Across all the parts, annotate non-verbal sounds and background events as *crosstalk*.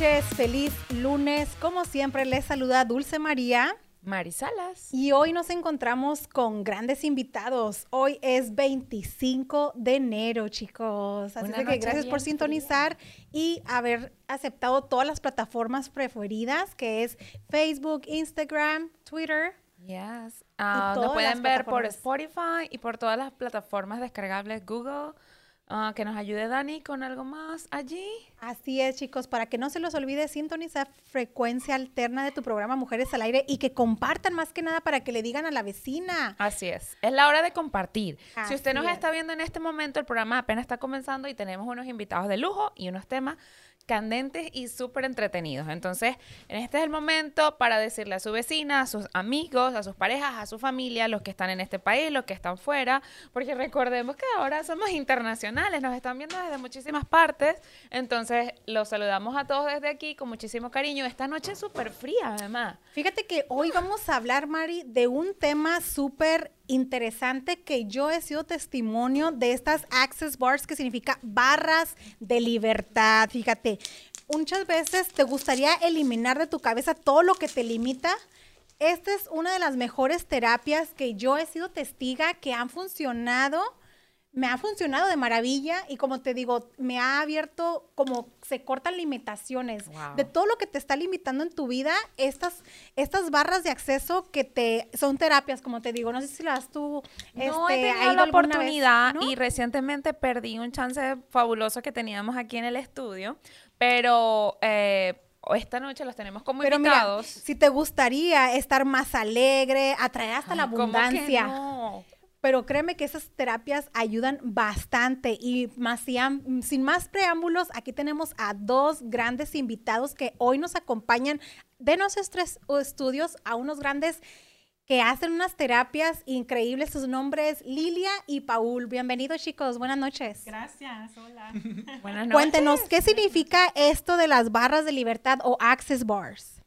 noches, feliz lunes. Como siempre, les saluda Dulce María. Marisalas. Y hoy nos encontramos con grandes invitados. Hoy es 25 de enero, chicos. Así que gracias por sintonizar y haber aceptado todas las plataformas preferidas, que es Facebook, Instagram, Twitter. Yes. Uh, nos pueden ver por Spotify y por todas las plataformas descargables Google. Ah, que nos ayude Dani con algo más allí. Así es, chicos, para que no se los olvide sintonizar frecuencia alterna de tu programa Mujeres al Aire y que compartan más que nada para que le digan a la vecina. Así es, es la hora de compartir. si usted nos está viendo en este momento, el programa apenas está comenzando y tenemos unos invitados de lujo y unos temas candentes y súper entretenidos. Entonces, en este es el momento para decirle a su vecina, a sus amigos, a sus parejas, a su familia, los que están en este país, los que están fuera, porque recordemos que ahora somos internacionales, nos están viendo desde muchísimas partes. Entonces, los saludamos a todos desde aquí con muchísimo cariño. Esta noche es súper fría, además. Fíjate que hoy vamos a hablar, Mari, de un tema súper interesante que yo he sido testimonio de estas access bars que significa barras de libertad. Fíjate, muchas veces te gustaría eliminar de tu cabeza todo lo que te limita. Esta es una de las mejores terapias que yo he sido testiga que han funcionado me ha funcionado de maravilla y como te digo, me ha abierto como se cortan limitaciones de todo lo que te está limitando en tu vida, estas, estas barras de acceso que te son terapias, como te digo, no sé si las tú no he este, tenido la oportunidad y recientemente perdí un chance fabuloso que teníamos aquí en el estudio, pero eh, esta noche los tenemos como Pero invitados. si te gustaría estar más alegre, atraer hasta la abundancia. no? Pero créeme que esas terapias ayudan bastante y más, sin más preámbulos, aquí tenemos a dos grandes invitados que hoy nos acompañan de nuestros estudios, a unos grandes que hacen unas terapias increíbles. Sus nombres Lilia y Paul. Bienvenidos chicos, buenas noches. Gracias, hola. buenas noches. Cuéntenos, ¿qué significa esto de las barras de libertad o access bars?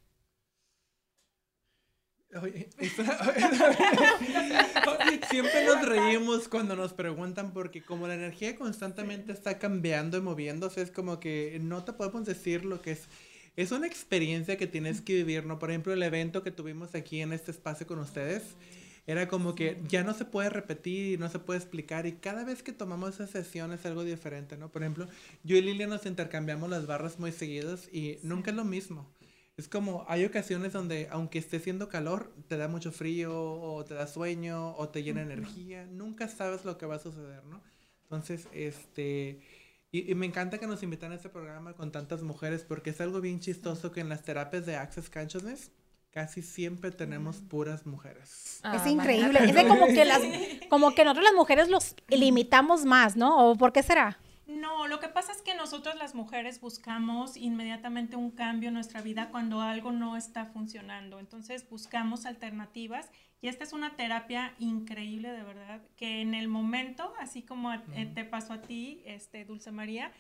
*laughs* siempre nos reímos cuando nos preguntan porque como la energía constantemente está cambiando y moviéndose, es como que no te podemos decir lo que es. Es una experiencia que tienes que vivir, ¿no? Por ejemplo, el evento que tuvimos aquí en este espacio con ustedes, era como que ya no se puede repetir y no se puede explicar y cada vez que tomamos esa sesión es algo diferente, ¿no? Por ejemplo, yo y Lilia nos intercambiamos las barras muy seguidos y nunca es lo mismo. Es como, hay ocasiones donde, aunque esté haciendo calor, te da mucho frío, o te da sueño, o te llena energía. Nunca sabes lo que va a suceder, ¿no? Entonces, este. Y, me encanta que nos invitan a este programa con tantas mujeres, porque es algo bien chistoso que en las terapias de Access Consciousness casi siempre tenemos puras mujeres. es ah, increíble. Es como que las, *laughs* como que nosotros las mujeres los limitamos más, ¿no? ¿O por qué será? No, lo que pasa es que nosotros las mujeres buscamos inmediatamente un cambio en nuestra vida cuando algo no está funcionando. Entonces buscamos alternativas y esta es una terapia increíble, de verdad, que en el momento, así como eh, te pasó a ti, este, Dulce María,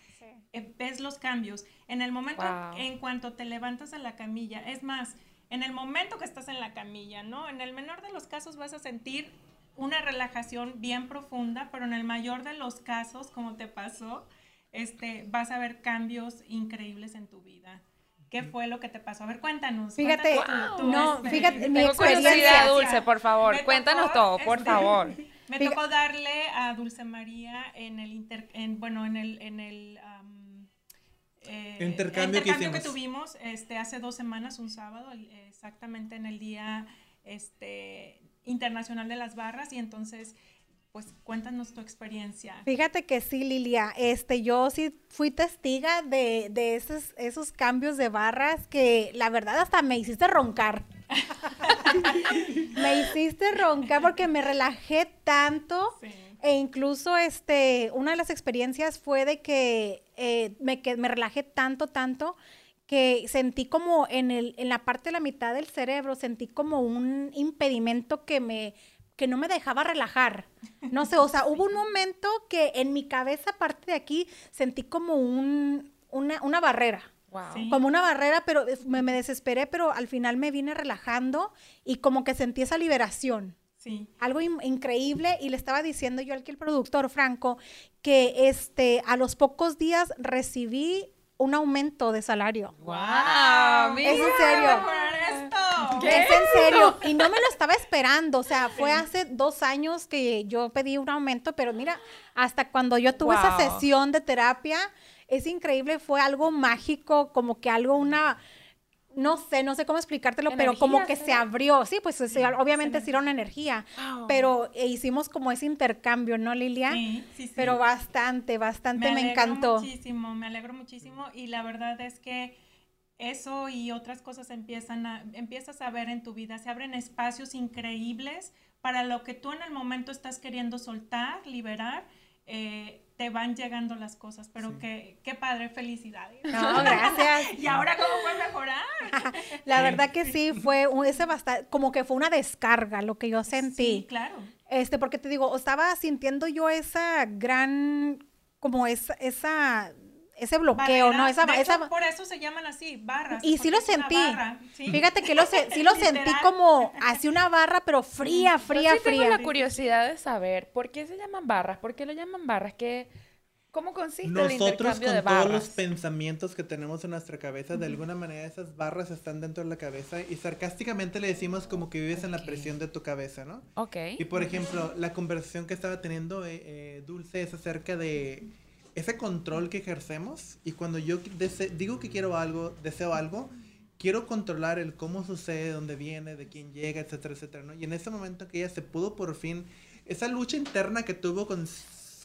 eh, ves los cambios. En el momento, en cuanto te levantas de la camilla, es más, en el momento que estás en la camilla, ¿no? En el menor de los casos vas a sentir una relajación bien profunda, pero en el mayor de los casos, como te pasó, este, vas a ver cambios increíbles en tu vida. ¿Qué fue lo que te pasó? A ver, cuéntanos. Fíjate, no, fíjate, mi experiencia. Dulce, por favor, cuéntanos todo, por este, favor. *laughs* Me tocó darle a Dulce María en el inter, en, bueno, en el, en el eh, intercambio, intercambio que, tuvimos este, hace dos semanas, un sábado, exactamente en el día este, Internacional de las Barras y entonces pues cuéntanos tu experiencia. Fíjate que sí, Lilia, este, yo sí fui testiga de, de esos, esos cambios de barras que la verdad hasta me hiciste roncar. *laughs* me hiciste roncar porque me relajé tanto e incluso este, una de las experiencias fue de que eh, me, que me relajé tanto, tanto que sentí como en, el, en la parte de la mitad del cerebro, sentí como un impedimento que me que no me dejaba relajar. No sé, o sea, *laughs* hubo un momento que en mi cabeza, aparte de aquí, sentí como un, una, barrera. Como una barrera, pero me, me, desesperé, pero al final me vine relajando y como que sentí esa liberación. Sí. Algo increíble y le estaba diciendo yo al que el productor Franco que este a los pocos días recibí un aumento de salario. ¡Wow! Es en serio. Es en serio. Y no me lo estaba esperando. O sea, fue hace dos años que yo pedí un aumento, pero mira, hasta cuando yo tuve esa sesión de terapia, es increíble, fue algo mágico, como que algo, una, no sé, no sé cómo explicártelo, pero como que se abrió. Sí, pues sí, obviamente sí era una energía, Wow. pero eh, hicimos como ese intercambio, ¿no, Lilia? Sí, sí, sí. Pero bastante, bastante me, alegro encantó. Muchísimo, me alegro muchísimo y la verdad es que eso y otras cosas empiezan a, empiezas a ver en tu vida, se abren espacios increíbles para lo que tú en el momento estás queriendo soltar, liberar, eh, te van llegando las cosas, pero que, qué padre, felicidades. No, gracias. *laughs* y ahora cómo puedes mejorar. *laughs* La verdad que sí, fue un- ese bastante, como que fue una descarga lo que yo sentí. Sí, claro. Este, porque te digo, estaba sintiendo yo esa gran, como esa, esa, ese bloqueo, Barrera. ¿no? Esa, De esa- hecho, por eso se llaman así, barras. y sí lo sentí. barra, ¿sí? Fíjate que lo, se- sí lo *laughs* sentí como así una barra, pero fría, Yo fría, tengo fría. la curiosidad de saber por qué se llaman barras, por qué lo llaman barras, ¿Qué, ¿cómo consiste el Nosotros intercambio con de todos los barras? pensamientos que tenemos en nuestra cabeza, de alguna manera esas barras están dentro de la cabeza y sarcásticamente le decimos como que vives en la presión de tu cabeza, ¿no? Ok. Y por ejemplo, la conversación que estaba teniendo eh, eh, Dulce es acerca de ese control que ejercemos y cuando yo digo que quiero algo, deseo algo, quiero controlar el cómo sucede, dónde viene, de quién llega, etcétera, etcétera, ¿no? Y en ese momento que ella se pudo por fin, esa lucha interna que tuvo con,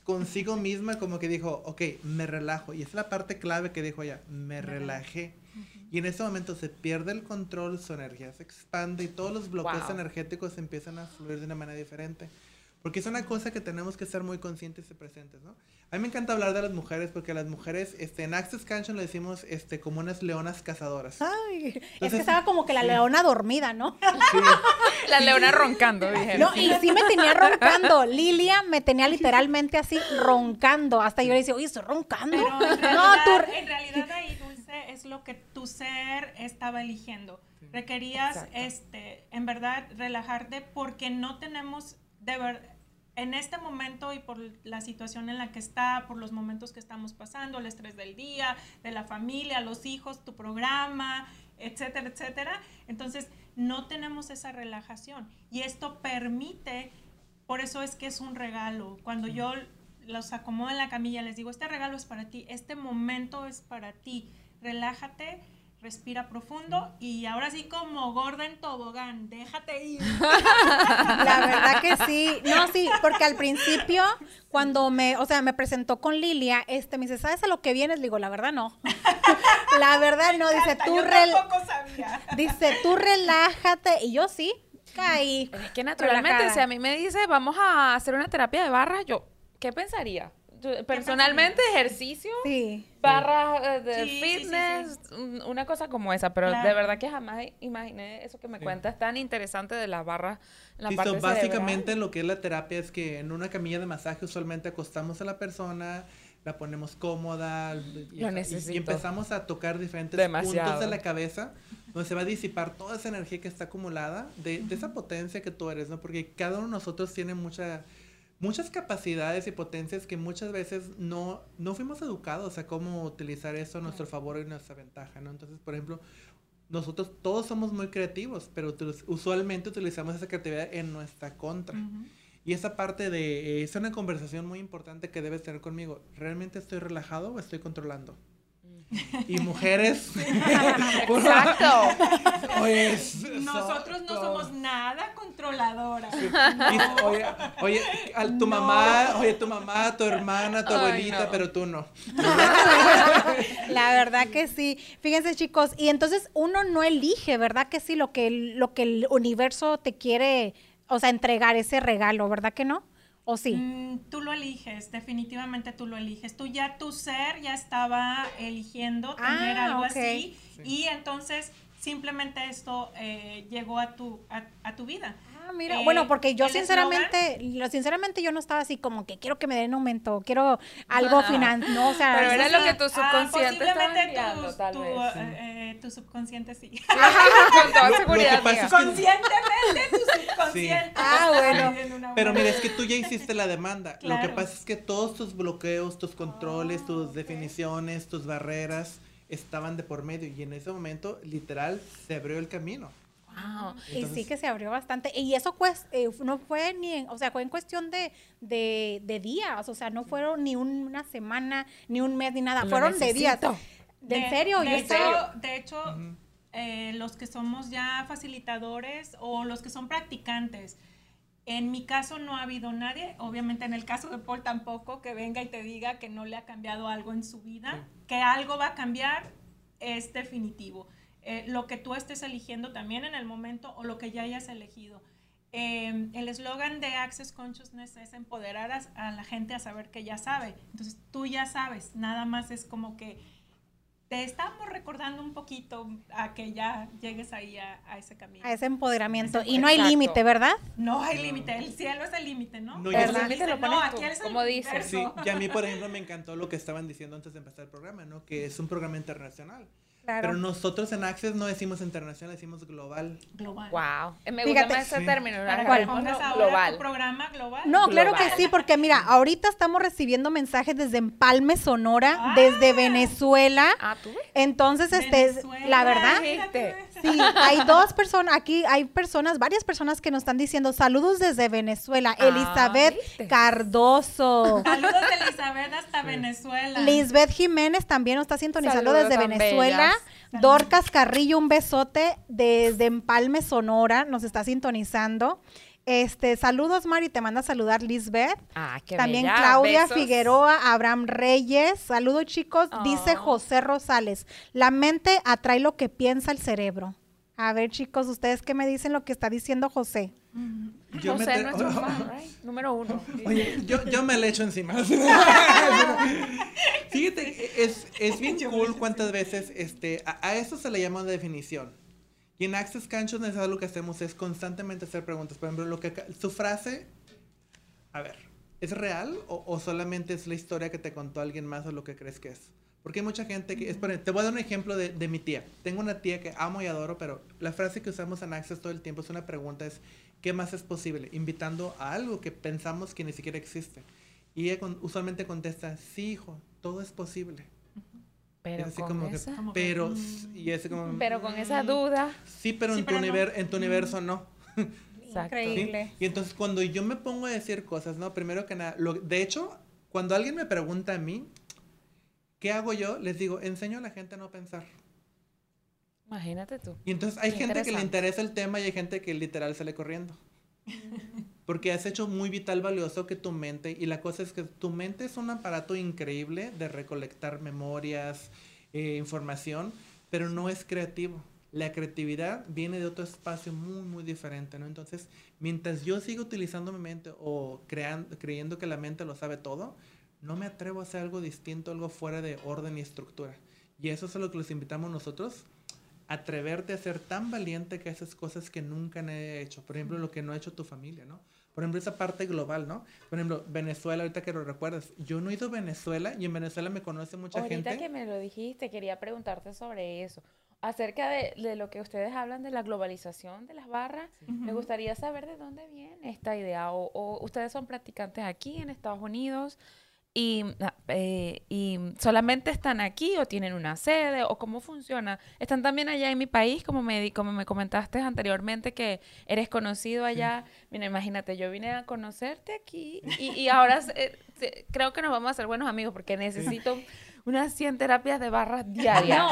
consigo *laughs* misma, como que dijo, ok, me relajo. Y es la parte clave que dijo ella, me relajé. Y en ese momento se pierde el control, su energía se expande y todos los bloqueos Wow. energéticos empiezan a fluir de una manera diferente. Porque es una cosa que tenemos que ser muy conscientes y presentes, ¿no? A mí me encanta hablar de las mujeres porque las mujeres, este, en Access Cantion le decimos, este, como unas leonas cazadoras. Ay, es que Entonces, estaba como que la leona dormida, ¿no? Sí. *laughs* La leona roncando, dije. No, y sí me tenía roncando. Lilia me tenía literalmente así roncando. Hasta yo le decía, oye, estoy roncando. Pero en realidad, no, tú. en realidad ahí, Dulce, es lo que tu ser estaba eligiendo. Requerías, Exacto. este, en verdad, relajarte porque no tenemos, de ver, en este momento y por la situación en la que está, por los momentos que estamos pasando, el estrés del día, de la familia, los hijos, tu programa, etcétera, etcétera. Entonces, no tenemos esa relajación. Y esto permite, por eso es que es un regalo. Cuando yo los acomodo en la camilla, les digo, este regalo es para ti, este momento es para ti, relájate, respira profundo y ahora sí como gorda en tobogán, déjate ir. *laughs* La verdad que sí. No, sí, porque al principio, cuando me, o sea, me presentó con Lilia, este, me dice, ¿sabes a lo que vienes? Le digo, la verdad no. *laughs* La verdad no, dice, tú, yo rel- tampoco sabía. *laughs* dice, tú relájate. Y yo sí, caí. Es que naturalmente, relajada. si a mí me dice, vamos a hacer una terapia de barras, yo, ¿qué pensaría? Personalmente, ejercicio, Sí. barras eh, de Sí, sí, sí, fitness, un- una cosa como esa, pero de verdad que jamás imaginé eso que me Sí. cuentas tan interesante de las barras en la Sí, parte so, básicamente lo que es la terapia es que en una camilla de masaje usualmente acostamos a la persona, la ponemos cómoda y, empezamos a tocar diferentes Demasiado. puntos de la cabeza donde se va a disipar toda esa energía que está acumulada de, de esa potencia que tú eres, ¿no? Porque cada uno de nosotros tiene mucha muchas capacidades y potencias que muchas veces no, no fuimos educados a cómo utilizar eso a nuestro favor y nuestra ventaja, ¿no? Entonces, por ejemplo, nosotros todos somos muy creativos, pero usualmente utilizamos esa creatividad en nuestra contra. Y esa parte de, eh, es una conversación muy importante que debes tener conmigo. ¿Realmente estoy relajado o estoy controlando? Y mujeres... *laughs* Exacto. Pues, Nosotros no so- somos nada controladoras. Oye, oye, a tu mamá, oye, tu mamá, tu hermana, tu Ay, abuelita, no. pero tú no. *laughs* La verdad que sí. Fíjense, chicos, y entonces uno no elige, ¿verdad que sí? Lo que, el- lo que el universo te quiere, o sea, entregar ese regalo, ¿verdad que no? ¿O sí? Mm, tú lo eliges, definitivamente tú lo eliges. Tú ya, tu ser ya estaba eligiendo tener Ah, algo así Sí. y entonces simplemente esto eh, llegó a tu, a, a tu vida. Ah, mira, Eh, bueno, porque yo sinceramente, lo, sinceramente yo no estaba así como que quiero que me den aumento, quiero algo final, no, o sea, Pero era lo que tu Ah, subconsciente estaba enviando, tu, tal tu, vez. eh, tu subconsciente sí. *laughs* Con toda Lo seguridad. que pasa amiga. es que- Conscientemente tu subconsciente. Ah, bueno. Pero mira, es que tú ya hiciste la demanda. Lo que pasa es que todos tus bloqueos, tus controles, tus definiciones, tus barreras, estaban de por medio y en ese momento literal se abrió el camino. Wow. y sí que se abrió bastante. Y eso pues, no fue ni, en, o sea, fue en cuestión de, de, días, o sea, no fueron ni una semana, ni un mes, ni nada, fueron de días. ¿De, en serio? De, hecho, de hecho eh, los que somos ya facilitadores o los que son practicantes, en mi caso no ha habido nadie, obviamente en el caso de Paul tampoco, que venga y te diga que no le ha cambiado algo en su vida, que algo va a cambiar, es definitivo. Eh, lo que tú estés eligiendo también en el momento o lo que ya hayas elegido. Em, el eslogan de Access Consciousness es empoderar a, la gente a saber que ya sabe. Entonces tú ya sabes, nada más es como que te estamos recordando un poquito a que ya llegues ahí a, ese camino. A ese empoderamiento. y no hay límite, ¿verdad? No hay límite, el cielo es el límite, ¿no? No, el límite lo pones aquí es como dices. Sí, y a mí, por ejemplo, me encantó lo que estaban diciendo antes de empezar el programa, ¿no? Que es un programa internacional. Pero nosotros en Access no decimos internacional, decimos global. Global. Wow. Eh, me gusta más ese término. ¿Cuál? global. programa global. No, claro que sí, porque mira, ahorita estamos recibiendo mensajes desde Empalme, Sonora, ah. desde Venezuela. Ah, ¿tú Entonces, este, la verdad, sí, hay dos personas, aquí hay personas, varias personas que nos están diciendo saludos desde Venezuela. Ah, Elizabeth Cardoso. Saludos de Elizabeth hasta Venezuela. Lisbeth Jiménez también nos está sintonizando desde Venezuela. Dorcas Carrillo, un besote desde Empalme, Sonora, nos está sintonizando. Este, saludos, Mari, te manda a saludar Lisbeth. Ah, qué También Claudia Figueroa, Abraham Reyes. Saludos, chicos. Dice oh. José Rosales, la mente atrae lo que piensa el cerebro. A ver, chicos, ¿ustedes qué me dicen lo que está diciendo José? Yo José, nuestro *laughs* fan, número uno. Oye, yo, yo, me le echo encima. *laughs* Fíjate, es, es *laughs* bien cool cuántas veces este, a, eso se le llama definición. Y en Access Consciousness lo que hacemos es constantemente hacer preguntas. Por ejemplo, lo que su frase, a ver, ¿es real o, o, solamente es la historia que te contó alguien más o lo que crees que es? Porque hay mucha gente que... Es, te voy a dar un ejemplo de, de, mi tía. Tengo una tía que amo y adoro, pero la frase que usamos en Access todo el tiempo es una pregunta, es ¿qué más es posible? Invitando a algo que pensamos que ni siquiera existe. Y ella usualmente contesta, sí, hijo, todo es posible. Pero con esa... pero, y ese como, pero con esa duda. Sí, pero, en, tu en tu universo no. Increíble. Y entonces cuando yo me pongo a decir cosas, ¿no? Primero que nada, lo, de hecho, cuando alguien me pregunta a mí, ¿qué hago yo? Les digo, enseño a la gente a no pensar. Imagínate tú. Y entonces hay gente que le interesa el tema y hay gente que literal sale corriendo. *laughs* Porque has hecho muy vital, valioso que tu mente, y la cosa es que tu mente es un aparato increíble de recolectar memorias, eh, información, pero no es creativo. La creatividad viene de otro espacio muy, muy diferente, ¿no? Entonces, mientras yo sigo utilizando mi mente o creando, creyendo que la mente lo sabe todo, no me atrevo a hacer algo distinto, algo fuera de orden y estructura. Y eso es a lo que los invitamos nosotros, atreverte a ser tan valiente que haces cosas que nunca he hecho. Por ejemplo, lo que no ha hecho tu familia, ¿no? Por ejemplo, esa parte global, ¿no? Por ejemplo, Venezuela, ahorita que lo recuerdas, yo no he ido a Venezuela y en Venezuela me conoce mucha gente. Ahorita que me lo dijiste, quería preguntarte sobre eso. Acerca de, de, lo que ustedes hablan de la globalización de las barras, me gustaría saber de dónde viene esta idea. O, o, ustedes son practicantes aquí en Estados Unidos, y, ah, eh, y, solamente están aquí o tienen una sede o cómo funciona. Están también allá en mi país, como me, como me comentaste anteriormente que eres conocido allá. Mira, imagínate, yo vine a conocerte aquí y, y ahora *laughs* eh, creo que nos vamos a hacer buenos amigos porque necesito unas 100 terapias de barras diarias,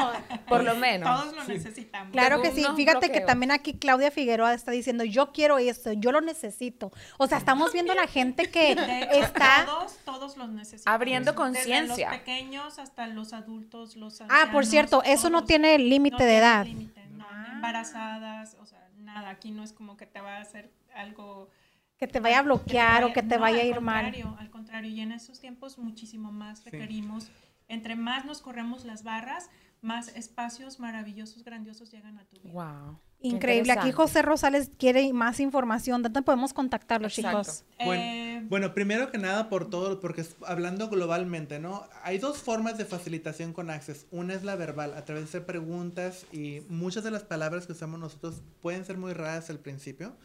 por lo menos. Todos lo necesitamos. Claro que sí. Fíjate que también aquí Claudia Figueroa está diciendo, yo quiero esto, yo lo necesito. O sea, estamos viendo a la gente que *laughs* está... Todos, todos los necesitamos. Abriendo conciencia. los pequeños hasta los adultos, los Ah, por cierto, eso no tiene límite de edad. Límite, no, embarazadas, o sea, nada, aquí no es como que te va a hacer algo que te vaya a bloquear o que te vaya a ir mal. Al contrario, al contrario, y en esos tiempos muchísimo más requerimos entre más nos corremos las barras, más espacios maravillosos, grandiosos llegan a tu vida. Wow. Increíble. Aquí José Rosales quiere más información. ¿Dónde podemos contactarlo, chicos? Eh, bueno, primero que nada por todo, porque hablando globalmente, ¿no? Hay dos formas de facilitación con Access. Una es la verbal, a través de preguntas y muchas de las palabras que usamos nosotros pueden ser muy raras al principio.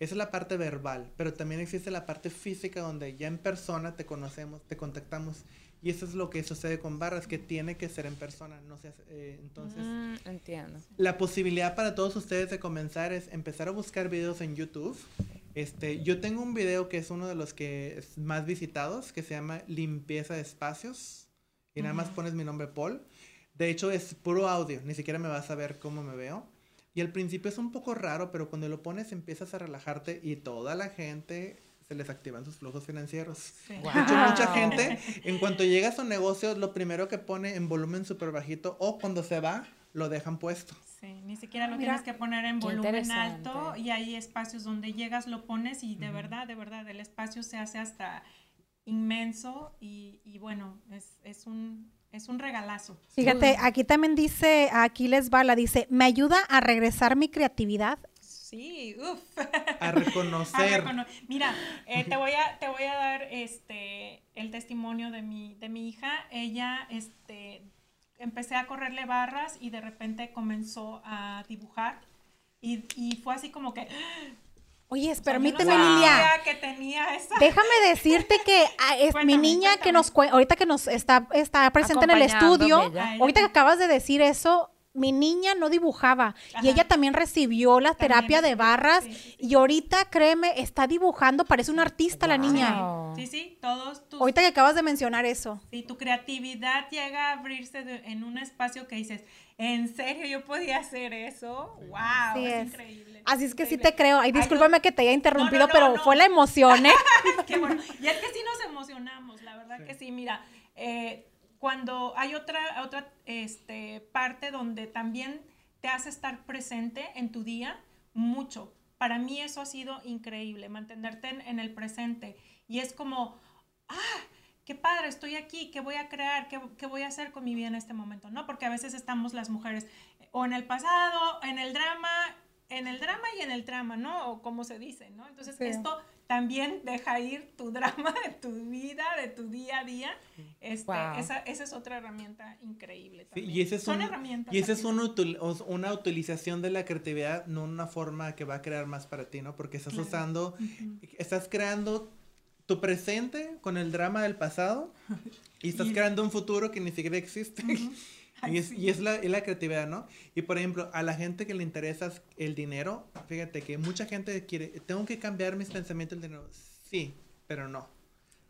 Esa es la parte verbal, pero también existe la parte física donde ya en persona te conocemos, te contactamos. Y eso es lo que sucede con barras, que tiene que ser en persona. No sé, eh, entonces, Mm, entiendo. la posibilidad para todos ustedes de comenzar es empezar a buscar videos en YouTube. Este, yo tengo un video que es uno de los que es más visitados, que se llama Limpieza de Espacios. Y nada más pones mi nombre Paul. De hecho, es puro audio, ni siquiera me vas a ver cómo me veo. Y al principio es un poco raro, pero cuando lo pones empiezas a relajarte y toda la gente se les activan sus flujos financieros. Sí. Wow. De hecho, mucha gente, *laughs* en cuanto llega a su negocio, lo primero que pone en volumen súper bajito o cuando se va, lo dejan puesto. Sí, ni siquiera lo Mira, tienes que poner en volumen alto y hay espacios donde llegas, lo pones y de verdad, de verdad, el espacio se hace hasta inmenso y, y bueno, es, es, un, es un regalazo. Fíjate, aquí también dice, aquí les va, la dice, me ayuda a regresar mi creatividad. Sí, uff. A *laughs* reconocer. Mira, eh, te voy a te voy a dar este el testimonio de mi de mi hija. Ella este empecé a correrle barras y de repente comenzó a dibujar y, y fue así como que *gasps* Oye, no permíteme, sabía Lilia. que tenía esa Déjame *laughs* decirte que ah, es mi Cuéntame, niña que nos cue- ahorita que nos está, está presente en el estudio, ahorita que acabas de decir eso, mi niña no dibujaba Ajá. y ella también recibió la También terapia de barras sí, sí, sí. y ahorita, créeme, está dibujando, parece una artista la niña. Sí, sí, todos tus Ahorita que acabas de mencionar eso. Si tu creatividad llega a abrirse de- en un espacio que dices, ¿en serio yo podía hacer eso? ¡Wow! Es, es. increíble. Así es que sí te creo. Ay, Ay, yo- discúlpame que te haya interrumpido, no, pero no. fue la emoción, ¿eh? *laughs* Qué bueno. Y es que sí nos emocionamos, la verdad que sí. Mira, eh, cuando hay otra, otra este, parte donde también te hace estar presente en tu día, mucho. Para mí eso ha sido increíble, mantenerte en, en el presente. Y es como, ah, qué padre, estoy aquí, ¿qué voy a crear? ¿Qué, qué voy a hacer con mi vida en este momento? ¿No? Porque a veces estamos las mujeres eh, o en el pasado, en el drama, en el drama y en el trama, ¿no? O como se dice, ¿no? Entonces Sí. esto también deja ir tu *laughs* drama de tu vida, de tu día a día. Este, Wow. esa, esa es otra herramienta increíble Sí, también. y ese es, Son un- herramientas. y ese al es un una utilización de la creatividad, no una forma que va a crear más para ti, ¿no? Porque estás Claro. usando, Ujú. estás creando tu presente con el drama del pasado *laughs* y estás Y- creando un futuro que ni siquiera existe. Ay, Y es, y es la, es la creatividad, ¿no? Y por ejemplo, a la gente que le interesa el dinero, fíjate que mucha gente quiere, tengo que cambiar mis pensamientos del dinero. Sí, pero no.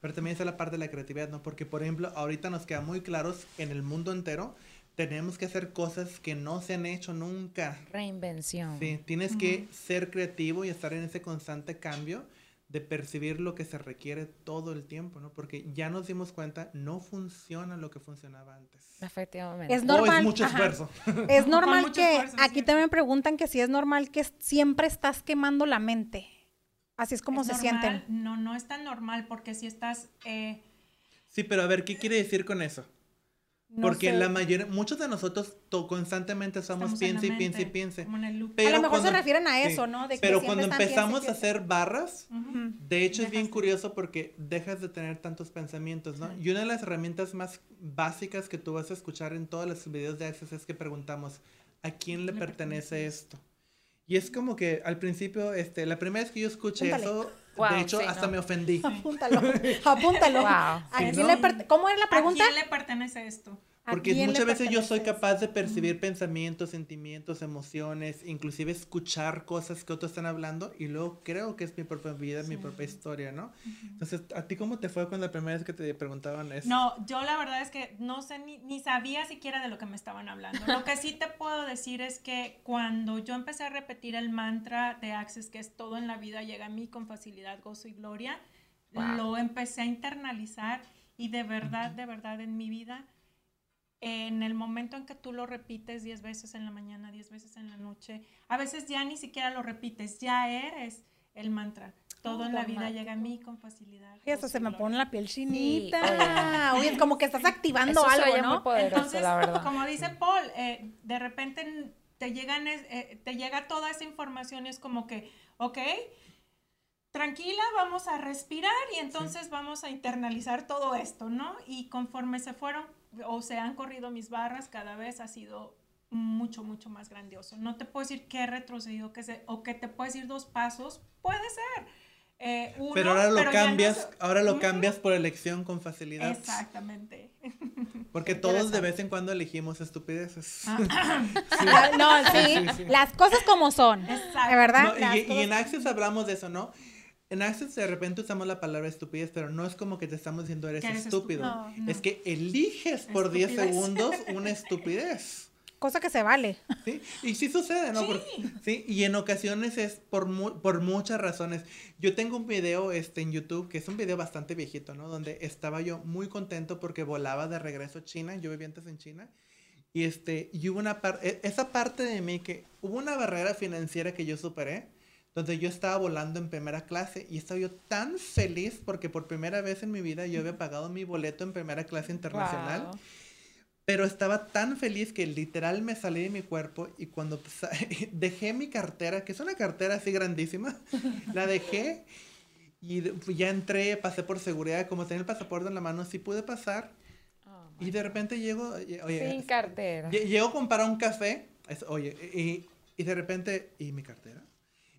Pero también está la parte de la creatividad, ¿no? Porque por ejemplo, ahorita nos queda muy claros en el mundo entero, tenemos que hacer cosas que no se han hecho nunca. Reinvención. Sí, tienes que ser creativo y estar en ese constante cambio de percibir lo que se requiere todo el tiempo, ¿no? Porque ya nos dimos cuenta, no funciona lo que funcionaba antes. Efectivamente. Es O normal. es mucho ajá. esfuerzo. Es *laughs* normal que esfuerzo, aquí ¿cierto? también me preguntan que si es normal que siempre estás quemando la mente. Así es como ¿Es se normal? sienten. No, no es tan normal porque si estás... eh, Sí, pero a ver, ¿qué quiere decir con eso? No Porque sé. la mayoría, muchos de nosotros to- constantemente estamos piense y piense y piense. Loop. a Pero lo mejor se refieren a sí, eso, ¿no? De que Pero cuando piense empezamos a hacer barras, de hecho es bien curioso porque dejas de tener tantos pensamientos, ¿no? Y una de las herramientas más básicas que tú vas a escuchar en todos los videos de Access es que preguntamos, ¿a quién le Le pertenece pertenece esto? Y es como que al principio, este, la primera vez que yo escuché eso, Wow, de hecho, sí, hasta no. me ofendí. Apúntalo, *laughs* apúntalo. Wow. ¿A Sí, quién ¿no? le perte- ¿Cómo era la pregunta? ¿A quién le pertenece esto? ¿A Porque muchas veces yo soy capaz de percibir pensamientos, sentimientos, emociones, inclusive escuchar cosas que otros están hablando y luego creo que es mi propia vida, mi Sí. propia historia, ¿no? Entonces, ¿a ti cómo te fue cuando la primera vez que te preguntaban eso? No, yo la verdad es que no sé ni, ni sabía siquiera de lo que me estaban hablando. Lo que sí te puedo decir es que cuando yo empecé a repetir el mantra de Access, que es todo en la vida llega a mí con facilidad, gozo y gloria, Wow. lo empecé a internalizar y de verdad, de verdad en mi vida, en el momento en que tú lo repites 10 veces en la mañana, 10 veces en la noche, a veces ya ni siquiera lo repites, ya eres el mantra. Todo en la vida llega a mí con facilidad. Y hasta se me pone la piel chinita. oye. Oye, como que estás activando Eso algo, ¿no? muy poderoso, Entonces, la verdad. como dice Paul, eh, de repente te, llegan, es- eh, te llega toda esa información y es como que, ok, tranquila, vamos a respirar y entonces vamos a internalizar todo esto, ¿no? Y conforme se fueron o se han corrido mis barras, cada vez ha sido mucho, mucho más grandioso. No te puedo decir que he retrocedido que se, o que te puedes ir dos pasos, puede ser. Eh, pero ahora lo cambias, ahora lo cambias por elección con facilidad. Exactamente. *laughs* Porque todos de vez en cuando elegimos estupideces. Ah. *laughs* No, sí, las cosas como son. Exacto. verdad. y, en Access hablamos de eso, ¿no? En Access de repente usamos la palabra estupidez, pero no es como que te estamos diciendo eres, estúpido. Es que eliges por 10 segundos *laughs* una estupidez cosa que se vale. Sí, y sí sucede, ¿no? Sí. sí, y en ocasiones es por, por muchas razones. Yo tengo un video este, en YouTube, que es un video bastante viejito, ¿no? Donde estaba yo muy contento porque volaba de regreso a China, yo vivía antes en China, y, este, y hubo una parte, esa parte de mí que hubo una barrera financiera que yo superé, donde yo estaba volando en primera clase y estaba yo tan feliz porque por primera vez en mi vida yo había pagado mi boleto en primera clase internacional. Pero estaba tan feliz que literal me salí de mi cuerpo y cuando *laughs* dejé mi cartera, que es una cartera así grandísima, *laughs* la dejé y ya entré, pasé por seguridad, como tenía el pasaporte en la mano, sí pude pasar. Oh, y de repente llego, oye, sin cartera. Llego a comprar un café, oye, y, y de repente, ¿y mi cartera?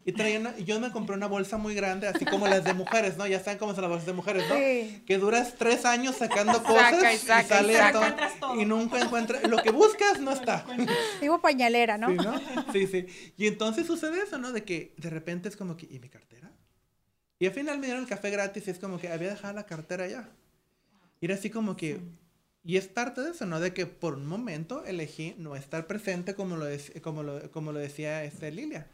Y traía yo me compré una bolsa muy grande, así como las de mujeres, ¿no? Ya saben cómo son las bolsas de mujeres, ¿no? Que duras tres años sacando cosas y, sale todo, y nunca encuentras, lo que buscas no está. Digo pañalera, ¿no? Sí, ¿no? Sí, sí. Y entonces sucede eso, ¿no? De que de repente es como que, ¿y mi cartera? Y al final me dieron el café gratis y es como que había dejado la cartera ya. Y era así como que, y es parte de eso, ¿no? De que por un momento elegí no estar presente como lo, como lo, como lo decía este Lilia.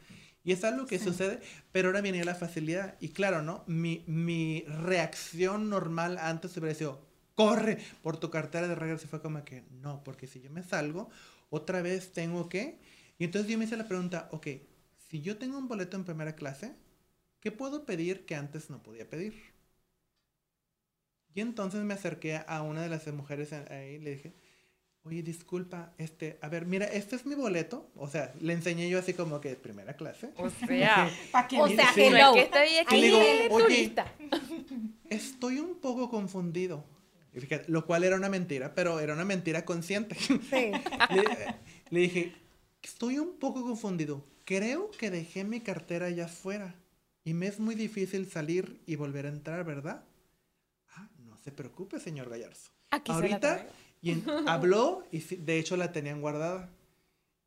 Y es algo que sucede, pero ahora viene la facilidad. Y claro, ¿no? Mi, mi reacción normal antes hubiera sido, corre por tu cartera de regreso. Y fue como que, no, porque si yo me salgo, otra vez tengo que... Y entonces yo me hice la pregunta, ok, si yo tengo un boleto en primera clase, ¿qué puedo pedir que antes no podía pedir? Y entonces me acerqué a una de las mujeres ahí y le dije, oye, disculpa, este, a ver, mira, este es mi boleto. O sea, le enseñé yo así como que primera clase. O *laughs* sea, o sea, que estoy aquí digo, oye, estoy un poco confundido. Lo cual era una mentira, pero era una mentira consciente. Sí. *laughs* le, dije, estoy un poco confundido. Creo que dejé mi cartera allá afuera. Y me es muy difícil salir y volver a entrar, ¿verdad? Ah, no se preocupe, señor Gallarzo. Aquí Ahorita y *laughs* habló y de hecho la tenían guardada.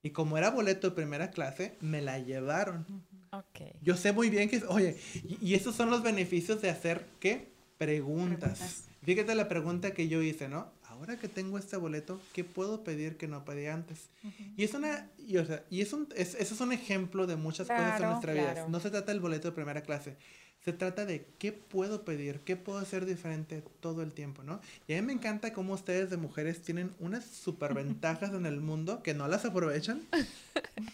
Y como era boleto de primera clase, me la llevaron. Okay. Yo sé muy bien que, oye, y, esos son los beneficios de hacer, ¿qué? Preguntas. Fíjate la pregunta que yo hice, ¿no? Ahora que tengo este boleto, ¿qué puedo pedir que no pedí antes? Y es una, y, o sea, y es un, es, eso es un ejemplo de muchas cosas en nuestra vida. No se trata del boleto de primera clase, se trata de qué puedo pedir, qué puedo hacer diferente todo el tiempo, ¿no? Y a mí me encanta cómo ustedes de mujeres tienen unas superventajas en el mundo que no las aprovechan.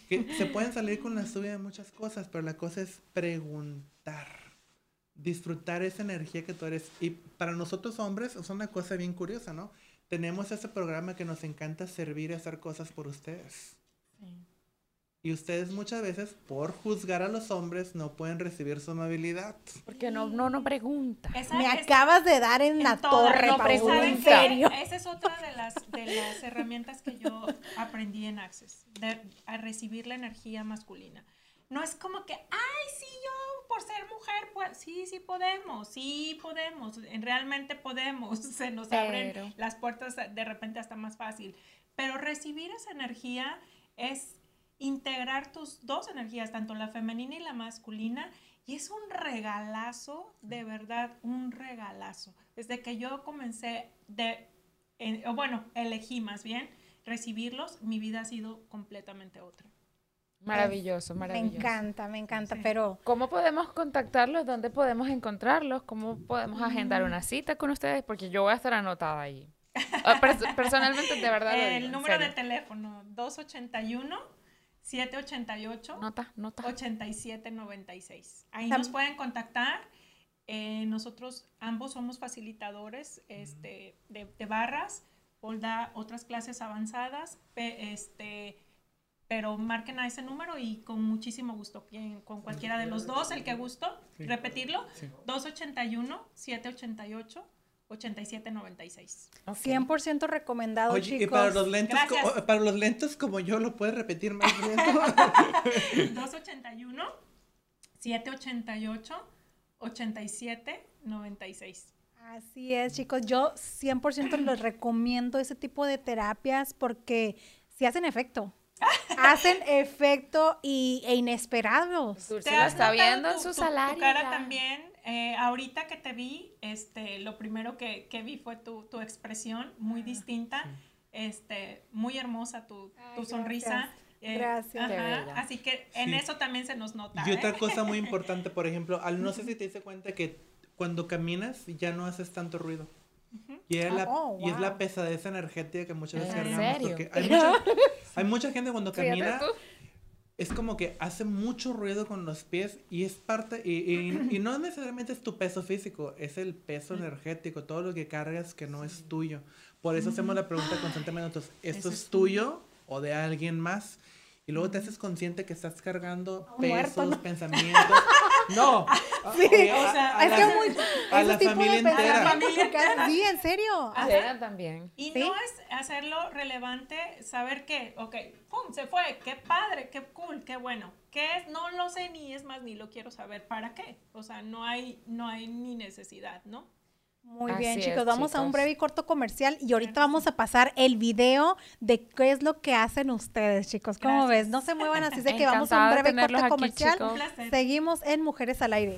Que se pueden salir con la suya de muchas cosas, pero la cosa es preguntar. Disfrutar esa energía que tú eres. Y para nosotros hombres es una cosa bien curiosa, ¿no? Tenemos ese programa que nos encanta servir y hacer cosas por ustedes. Y ustedes muchas veces, por juzgar a los hombres, no pueden recibir su amabilidad. Porque no, no, no pregunta. Me acabas de dar en, la torre, no en serio. Esa es otra de las, de las herramientas que yo aprendí en Access, de, a recibir la energía masculina. No es como que, ay, sí, yo por ser mujer, pues sí, sí podemos, sí podemos, realmente podemos, *laughs* se nos abren las puertas de repente hasta más fácil. Pero recibir esa energía es integrar tus dos energías, tanto la femenina y la masculina, y es un regalazo, de verdad, un regalazo. Desde que yo comencé de, o bueno, elegí más bien recibirlos, mi vida ha sido completamente otra. Maravilloso, maravilloso. Me encanta, me encanta, pero... ¿Cómo podemos contactarlos? ¿Dónde podemos encontrarlos? ¿Cómo podemos agendar una cita con ustedes? Porque yo voy a estar anotada ahí. Ah, personalmente, de verdad. *laughs* El número de teléfono, 281 788 nota, nota. 8796. Ahí nos pueden contactar. Eh, nosotros ambos somos facilitadores este, de, barras. Paul da otras clases avanzadas. este, pero marquen a ese número y con muchísimo gusto, con cualquiera de los dos, el que gusto, repetirlo, 281-788. 8796. 100% recomendado, Oye, chicos. y para los lentes, Gracias. co- para los lentos como yo, ¿lo puedes repetir más *laughs* lento? 281 788 8796. Así es, chicos. Yo 100% *clears throat* les recomiendo ese tipo de terapias porque sí hacen efecto. hacen efecto y, e inesperados. Dulce ¿Te lo has está viendo en tu- su tu- tu salario. cara ya. también. Eh, ahorita que te vi, este, lo primero que, que vi fue tu, tu expresión muy distinta, este, muy hermosa tu, Ay, tu sonrisa. gracias. Eh, Gracias. Ajá, así que en Sí. eso también se nos nota. Y otra ¿eh? cosa muy *laughs* importante, por ejemplo, al, no sé si te diste cuenta que cuando caminas ya no haces tanto ruido. Y, es la, Oh, y es la pesadez energética que muchas veces ¿En cargamos. serio? Porque hay mucha, *laughs* hay mucha gente cuando camina. Es como que hace mucho ruido con los pies y es parte, y, y- y no necesariamente es tu peso físico, es el peso energético, todo lo que cargas que no es tuyo. Por eso hacemos la pregunta constantemente, nosotros, ¿esto es es tuyo o de alguien más? Y luego te haces consciente que estás cargando muerto, pesos, ¿no? pensamientos. No. *laughs* Sí, Oye, o sea, es la- que muy, a la tipo de familia entera. que- Sí, en serio. Ah, Llegan también. Y ¿Sí? no es hacerlo relevante saber que, ok, pum, se fue, qué padre, qué cool, qué bueno. ¿Qué es? No lo sé ni es más ni lo quiero saber. ¿Para qué? O sea, no hay, no hay ni necesidad, ¿no? Muy Así bien, es, chicos. Vamos a un breve y corto comercial y ahorita vamos a pasar el video de qué es lo que hacen ustedes, chicos. ¿Cómo Gracias. ves? No se muevan así de que *laughs* vamos a un breve corte aquí, comercial. Un. Seguimos en Mujeres al Aire.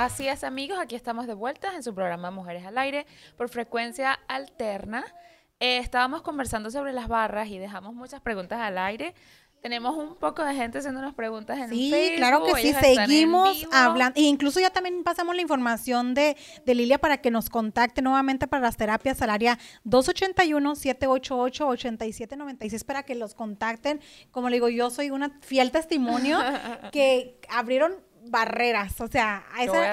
Así es, amigos, aquí estamos de vuelta en su programa Mujeres al Aire por frecuencia alterna. Eh, estábamos conversando sobre las barras y dejamos muchas preguntas al aire. Tenemos un poco de gente haciéndonos preguntas en Sí, Facebook. claro que sí. Seguimos hablando. E incluso ya también pasamos la información de, de Lilia para que nos contacte nuevamente para las terapias al área 281-788-8796 para que los contacten. Como le digo, yo soy una fiel testimonio *laughs* que abrieron barreras. O sea,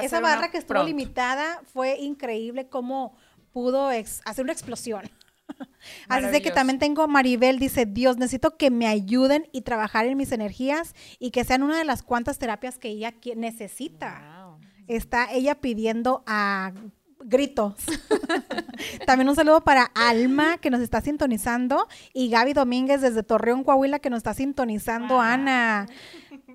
esa, barra que estuvo pronto. limitada fue increíble cómo pudo ex- hacer una explosión. *laughs* Así de que también tengo Maribel, dice, Dios, necesito que me ayuden y trabajar en mis energías y que sean una de las cuantas terapias que ella necesita. Wow. Está ella pidiendo a gritos. *laughs* también un saludo para Alma, que nos está sintonizando, y Gaby Domínguez desde Torreón, Coahuila, que nos está sintonizando, Wow. Ana.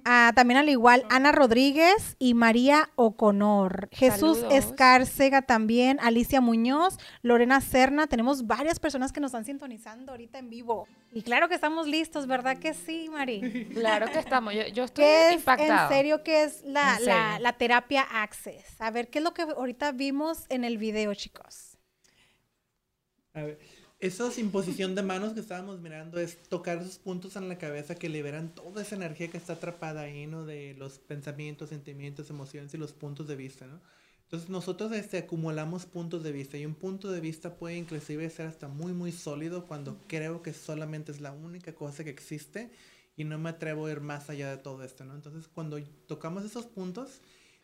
Ah, también al igual, Ana Rodríguez y María Oconor. Jesús Saludos. Escárcega también, Alicia Muñoz, Lorena Serna. Tenemos varias personas que nos están sintonizando ahorita en vivo. Y claro que estamos listos, ¿verdad que sí, Mari? *laughs* Claro que estamos. Yo, yo estoy ¿Qué es impactada. en serio qué es la, la, la terapia Access? A ver, ¿qué es lo que ahorita vimos en el video, chicos? A ver, esa imposición de manos que estábamos mirando es tocar esos puntos en la cabeza que liberan toda esa energía que está atrapada ahí, ¿no? De los pensamientos, sentimientos, emociones y los puntos de vista, ¿no? Entonces nosotros este, acumulamos puntos de vista y un punto de vista puede inclusive ser hasta muy muy sólido cuando creo que solamente es la única cosa que existe y no me atrevo a ir más allá de todo esto, ¿no? Entonces cuando tocamos esos puntos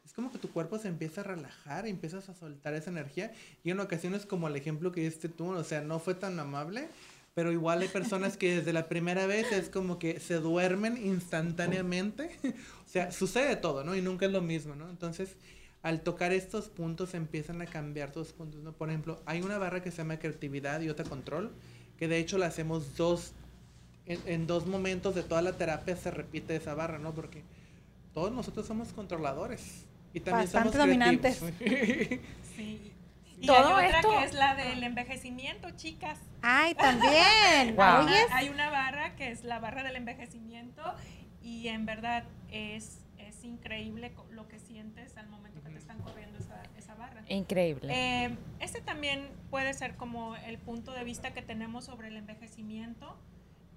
es como que tu cuerpo se empieza a relajar empiezas a soltar esa energía. Y en ocasiones, como el ejemplo que diste tú, o sea, no fue tan amable, pero igual hay personas que desde la primera vez es como que se duermen instantáneamente. *laughs* o sea, sucede todo, ¿no? Y nunca es lo mismo, ¿no? Entonces, al tocar estos puntos empiezan a cambiar tus puntos, ¿no? Por ejemplo, hay una barra que se llama creatividad y otra control, que de hecho la hacemos dos, en, en dos momentos de toda la terapia se repite esa barra, ¿no? Porque todos nosotros somos controladores. Y también Bastante somos creativos. *laughs* Sí. Y Todo hay otra esto- que es la del envejecimiento, chicas. Ay, también. *laughs* Wow. Hay una barra que es la barra del envejecimiento y en verdad es, es increíble lo que sientes al momento que te están corriendo esa, esa barra. Increíble. Eh, este también puede ser como el punto de vista que tenemos sobre el envejecimiento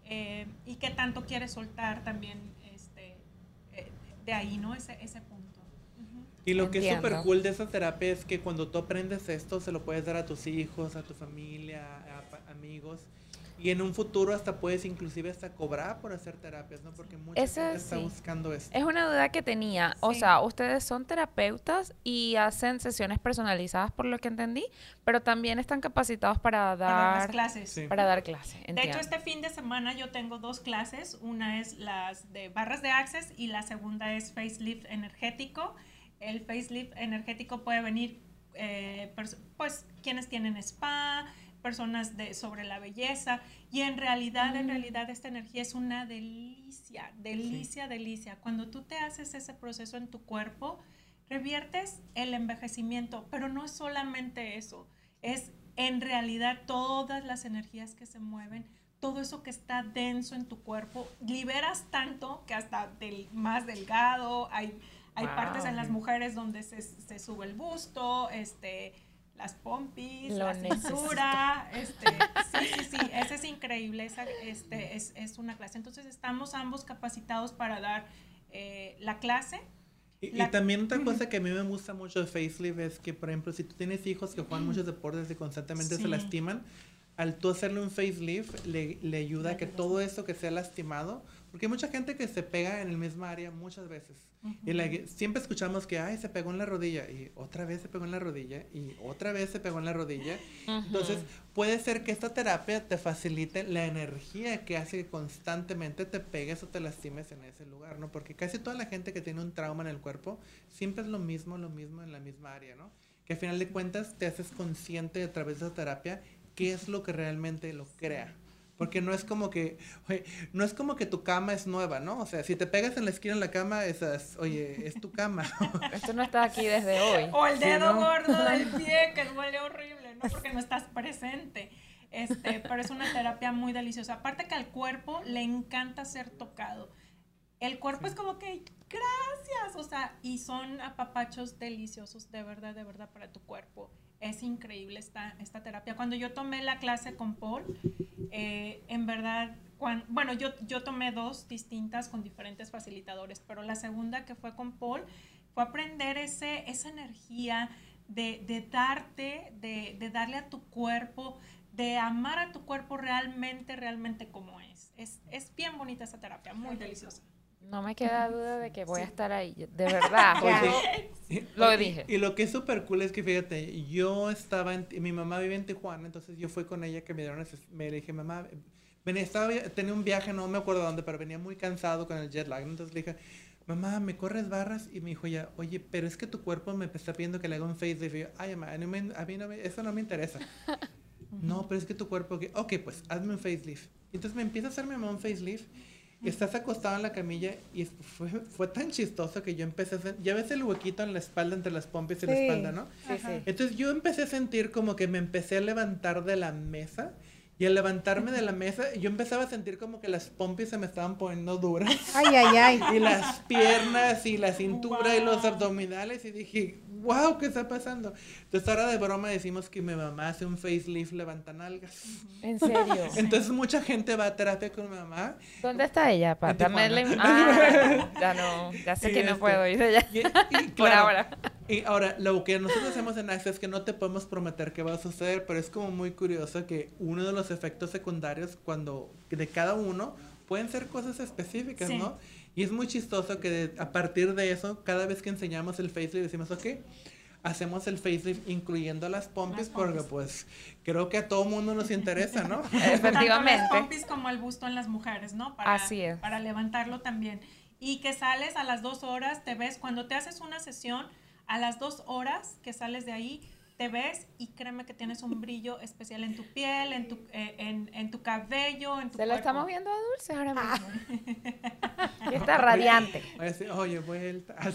eh, y qué tanto quieres soltar también este, eh, de ahí, ¿no? Ese, ese punto. Y lo que es súper cool de esa terapia es que cuando tú aprendes esto, se lo puedes dar a tus hijos, a tu familia, a amigos. Y en un futuro hasta puedes inclusive hasta cobrar por hacer terapias, ¿no? Porque mucha gente está buscando esto. Es una duda que tenía. O sea, ustedes son terapeutas y hacen sesiones personalizadas por lo que entendí, pero también están capacitados para dar, clases. Para dar clases. De hecho, este fin de semana yo tengo dos clases. Una es las de barras de access y la segunda es facelift energético. El facelift energético puede venir, eh, pues, quienes tienen spa, personas de, sobre la belleza y en realidad, en mm. realidad esta energía es una delicia, delicia, delicia. Cuando tú te haces ese proceso en tu cuerpo, reviertes el envejecimiento, pero no es solamente eso, es en realidad todas las energías que se mueven, todo eso que está denso en tu cuerpo, liberas tanto que hasta del más delgado, hay, hay partes en las mujeres donde se, se sube el busto, este, las pompis, la cintura, este, sí, sí, sí, ese es increíble, esa, este, es, es, una clase. Entonces estamos ambos capacitados para dar eh, la clase. Y, también otra cosa que a mí me gusta mucho de Facelift es que, por ejemplo, si tú tienes hijos que juegan muchos deportes y constantemente se lastiman, al tú hacerle un facelift le, le ayuda a que todo eso que sea lastimado porque hay mucha gente que se pega en el mismo área muchas veces. Y siempre escuchamos que, ay, se pegó en la rodilla. Y otra vez se pegó en la rodilla. Y otra vez se pegó en la rodilla. Entonces, puede ser que esta terapia te facilite la energía que hace que constantemente te pegues o te lastimes en ese lugar, ¿no? Porque casi toda la gente que tiene un trauma en el cuerpo, siempre es lo mismo, lo mismo en la misma área, ¿no? Que al final de cuentas te haces consciente a través de esa terapia qué es lo que realmente lo crea. Porque no es como que, oye, no es como que tu cama es nueva, ¿no? O sea, si te pegas en la esquina de la cama, esas, oye, es tu cama. *laughs* Esto no está aquí desde hoy. O el dedo gordo *laughs* del pie que duele horrible, ¿no? Porque no estás presente. Este, pero es una terapia muy deliciosa. Aparte que al cuerpo le encanta ser tocado. El cuerpo es como que, gracias, o sea, y son apapachos deliciosos, de verdad, de verdad, para tu cuerpo es increíble esta, esta terapia. Cuando yo tomé la clase con Paul, eh, en verdad, bueno, yo, yo tomé dos distintas con diferentes facilitadores, pero la segunda que fue con Paul fue aprender ese, esa energía de, de darte, de, de, darle a tu cuerpo, de amar a tu cuerpo realmente, realmente como es. Es, es bien bonita esa terapia, muy deliciosa. No me queda duda de que voy a estar ahí, de verdad. *laughs* lo dije. Y, lo que es súper cool es que fíjate, yo estaba, en, mi mamá vive en Tijuana, entonces yo fui con ella que me dieron, me dije, mamá, venía, estaba, tenía un viaje, no me acuerdo dónde, pero venía muy cansado con el jet lag, entonces le dije, mamá, ¿me corres barras? Y me dijo ya, oye, pero es que tu cuerpo me está pidiendo que le haga un facelift. Y yo, ay, mamá, a mí no eso no me interesa. *laughs* no, pero es que tu cuerpo, ok, pues hazme un facelift. Entonces me empieza a hacerme un facelift estás acostado en la camilla y fue, fue tan chistoso que yo empecé a sentir, ya ves el huequito en la espalda entre las pompis y la espalda, ¿no? Sí, sí. Entonces yo empecé a sentir como que me empecé a levantar de la mesa y al levantarme de la mesa, yo empezaba a sentir como que las pompis se me estaban poniendo duras. Ay, ay, ay. *laughs* Y las piernas y la cintura y los abdominales. Y dije, wow, ¿qué está pasando? Entonces ahora de broma decimos que mi mamá hace un facelift levanta nalgas. *laughs* ¿En serio? *laughs* Entonces mucha gente va a terapia con mi mamá. ¿Dónde está ella? Para *laughs* ah, ya no, ya sé que no este, puedo ir allá. Por ahora. Y ahora, lo que nosotros hacemos en Access es que no te podemos prometer qué va a suceder, pero es como muy curioso que uno de los efectos secundarios cuando de cada uno pueden ser cosas específicas, ¿no? Y es muy chistoso que a partir de eso, cada vez que enseñamos el facelift decimos, ok, hacemos el facelift incluyendo las pompis, porque pues creo que a todo mundo nos interesa, ¿no? Efectivamente. *laughs* Tanto las pompis como el busto en las mujeres, ¿no? Para, Así es. Para levantarlo también. Y que sales a las dos horas, te ves, cuando te haces una sesión, a las dos horas que sales de ahí, te ves y créeme que tienes un brillo especial en tu piel, en tu, eh, en, tu cabello, en tu Se lo estamos viendo a Dulce ahora mismo. *laughs* Está radiante. Oye, vuelta. *laughs*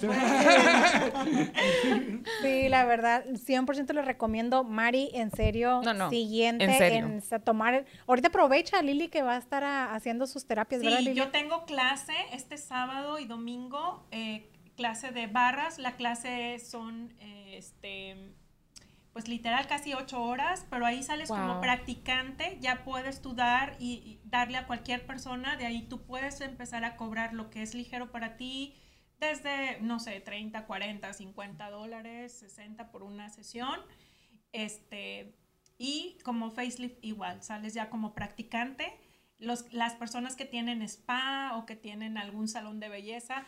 sí, la verdad, 100% le recomiendo, Mari, en serio, siguiente, en, tomar, ahorita aprovecha Lili que va a estar haciendo sus terapias, sí, yo tengo clase este sábado y domingo, eh, clase de barras. La clase son, este, pues literal casi ocho horas, pero ahí sales como practicante, ya puedes tú dar y, darle a cualquier persona, de ahí tú puedes empezar a cobrar lo que es ligero para ti, desde, no sé, 30, 40, 50 dólares, 60 por una sesión. Este, y como facelift igual, sales ya como practicante. Los, las personas que tienen spa o que tienen algún salón de belleza,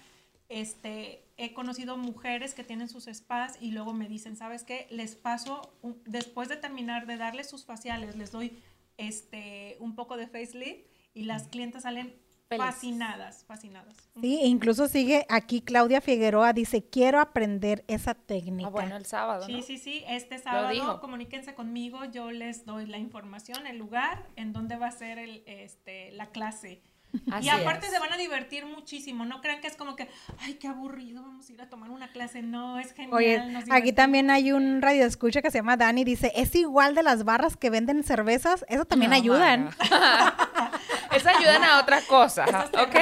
este, he conocido mujeres que tienen sus spas y luego me dicen, ¿sabes qué? Les paso, después de terminar de darles sus faciales, les doy este, un poco de facelift y las clientes salen Fascinadas, fascinadas. Sí, e incluso sigue aquí Claudia Figueroa, dice, quiero aprender esa técnica. Ah, bueno, el sábado. Sí, sí, sí, este sábado comuníquense conmigo, yo les doy la información, el lugar, en dónde va a ser el, este, la clase. Y aparte se van a divertir muchísimo, no crean que es como que, ay, qué aburrido, vamos a ir a tomar una clase, no, es genial. Oye, aquí también hay un radio escucha que se llama Dani, dice, es igual de las barras que venden cervezas, eso también ayudan. *laughs* *laughs* Eso ayudan a otras cosas, ¿ok?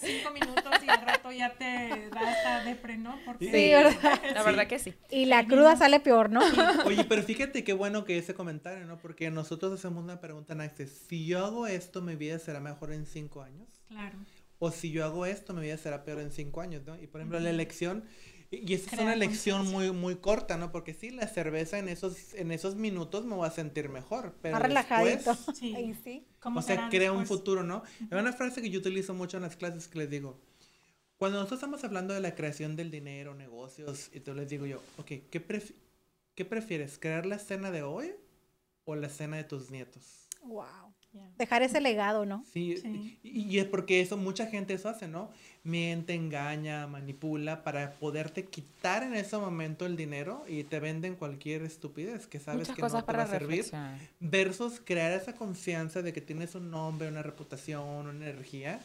cinco minutos y al rato ya te da esta depre, ¿no? sí, ¿verdad? *laughs* La verdad que sí. Y la cruda sale peor, ¿no? *laughs* Oye, pero fíjate qué bueno que ese comentario, ¿no? Porque nosotros hacemos una pregunta en Access. Si yo hago esto, mi vida será mejor en cinco años. Claro. O si yo hago esto, mi vida será peor en cinco años, ¿no? Y por ejemplo, la elección y esa es una lección muy, muy corta, ¿no? Porque sí, la cerveza en esos, en esos minutos me va a sentir mejor. Pero Más relajadito. *laughs* sí. sí. O sea, crea un futuro, ¿no? Hay una frase que yo utilizo mucho en las clases que les digo. Cuando nosotros estamos hablando de la creación del dinero, negocios, y tú les digo yo, ok, ¿qué, ¿qué prefieres? ¿Crear la escena de hoy o la escena de tus nietos? Wow. Dejar ese legado, ¿no? Sí, Y, es porque eso mucha gente eso hace, ¿no? Miente, engaña, manipula para poderte quitar en ese momento el dinero y te venden cualquier estupidez que sabes que no te va a servir. Versus crear esa confianza de que tienes un nombre, una reputación, una energía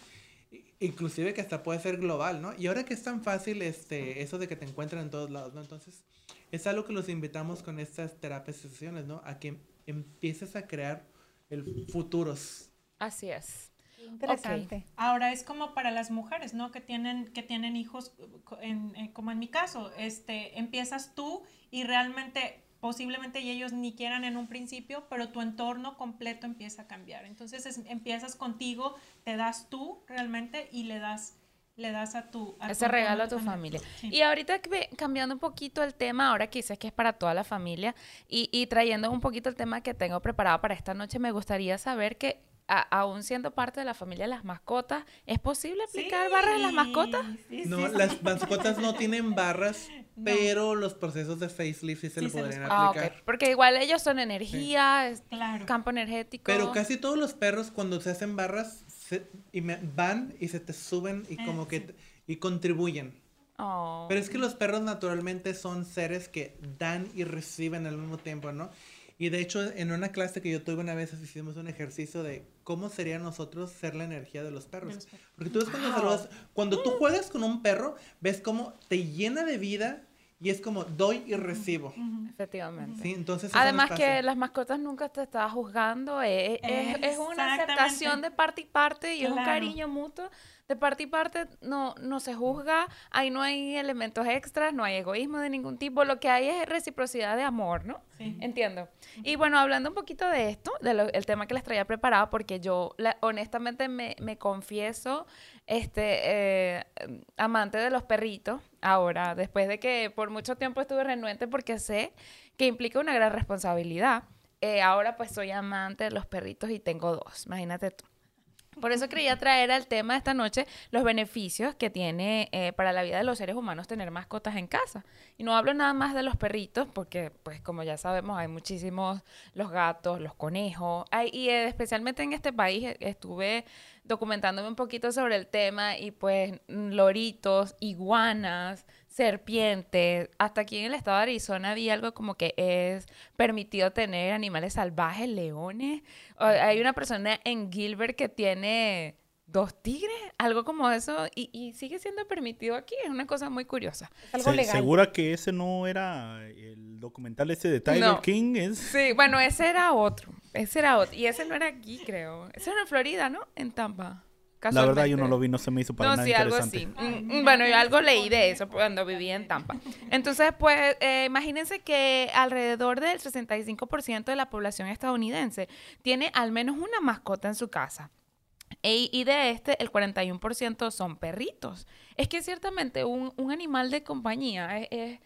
inclusive que hasta puede ser global, ¿no? Y ahora que es tan fácil este, eso de que te encuentran en todos lados, ¿no? Entonces, es algo que los invitamos con estas terapias y sesiones, ¿no? A que empieces a crear el futuros. Así es. Interesante. Ahora es como para las mujeres, ¿no? Que tienen, que tienen hijos, en, eh, como en mi caso, este, empiezas tú y realmente posiblemente ellos ni quieran en un principio, pero tu entorno completo empieza a cambiar. Entonces empiezas contigo, te das tú realmente y le das le das a tu... Ese regalo a tu familia. Y ahorita cambiando un poquito el tema, ahora quizás que es para toda la familia, y, y trayendo un poquito el tema que tengo preparado para esta noche, me gustaría saber que aún siendo parte de la familia de las mascotas, ¿es posible aplicar barras en las mascotas? no, las mascotas no tienen barras, *laughs* pero los procesos de facelift sí se le podrían ah, aplicar. Porque igual ellos son energía, campo energético. Pero casi todos los perros cuando se hacen barras y me, van y se te suben y como eh, que y contribuyen. Oh. Pero es que los perros naturalmente son seres que dan y reciben al mismo tiempo, ¿no? Y de hecho, en una clase que yo tuve una vez, hicimos un ejercicio de cómo sería nosotros ser la energía de los perros. Porque tú ves cuando saludas, cuando tú juegas con un perro, ves cómo te llena de vida y es como doy y recibo. Efectivamente. Sí, entonces Además que las mascotas nunca te están juzgando, es, es, una aceptación de parte y parte y es un cariño mutuo de parte y parte no, no se juzga, ahí no hay elementos extras, no hay egoísmo de ningún tipo, lo que hay es reciprocidad de amor, ¿no? Sí. Entiendo. Y bueno, hablando un poquito de esto, del tema que les traía preparado, porque yo honestamente me, confieso este eh, amante de los perritos, ahora, después de que por mucho tiempo estuve renuente porque sé que implica una gran responsabilidad. Eh, ahora pues soy amante de los perritos y tengo dos, imagínate tú. Por eso quería traer al tema de esta noche los beneficios que tiene eh, para la vida de los seres humanos tener mascotas en casa. Y no hablo nada más de los perritos, porque pues como ya sabemos hay muchísimos, los gatos, los conejos. y eh, especialmente en este país eh, estuve documentándome un poquito sobre el tema y pues loritos, iguanas, serpientes. Hasta aquí en el estado de Arizona había algo como que es permitido tener animales salvajes, leones. Hay una persona en Gilbert que tiene dos tigres, algo como eso, y, sigue siendo permitido aquí. Es una cosa muy curiosa. algo legal. ¿Segura que ese no era el documental ese de Tiger King? Es... Sí, bueno, ese era otro. Ese era otro. Y ese no era aquí, creo. Ese era en Florida, ¿no? En Tampa. La verdad yo no lo vi, no se me hizo para no, nada sí, algo así. Mm, mm, bueno, yo algo leí de eso cuando viví en Tampa. Entonces, pues, eh, imagínense que alrededor del 65% de la población estadounidense tiene al menos una mascota en su casa. E, y de este, el 41% son perritos. Es que ciertamente un, un animal de compañía es, es,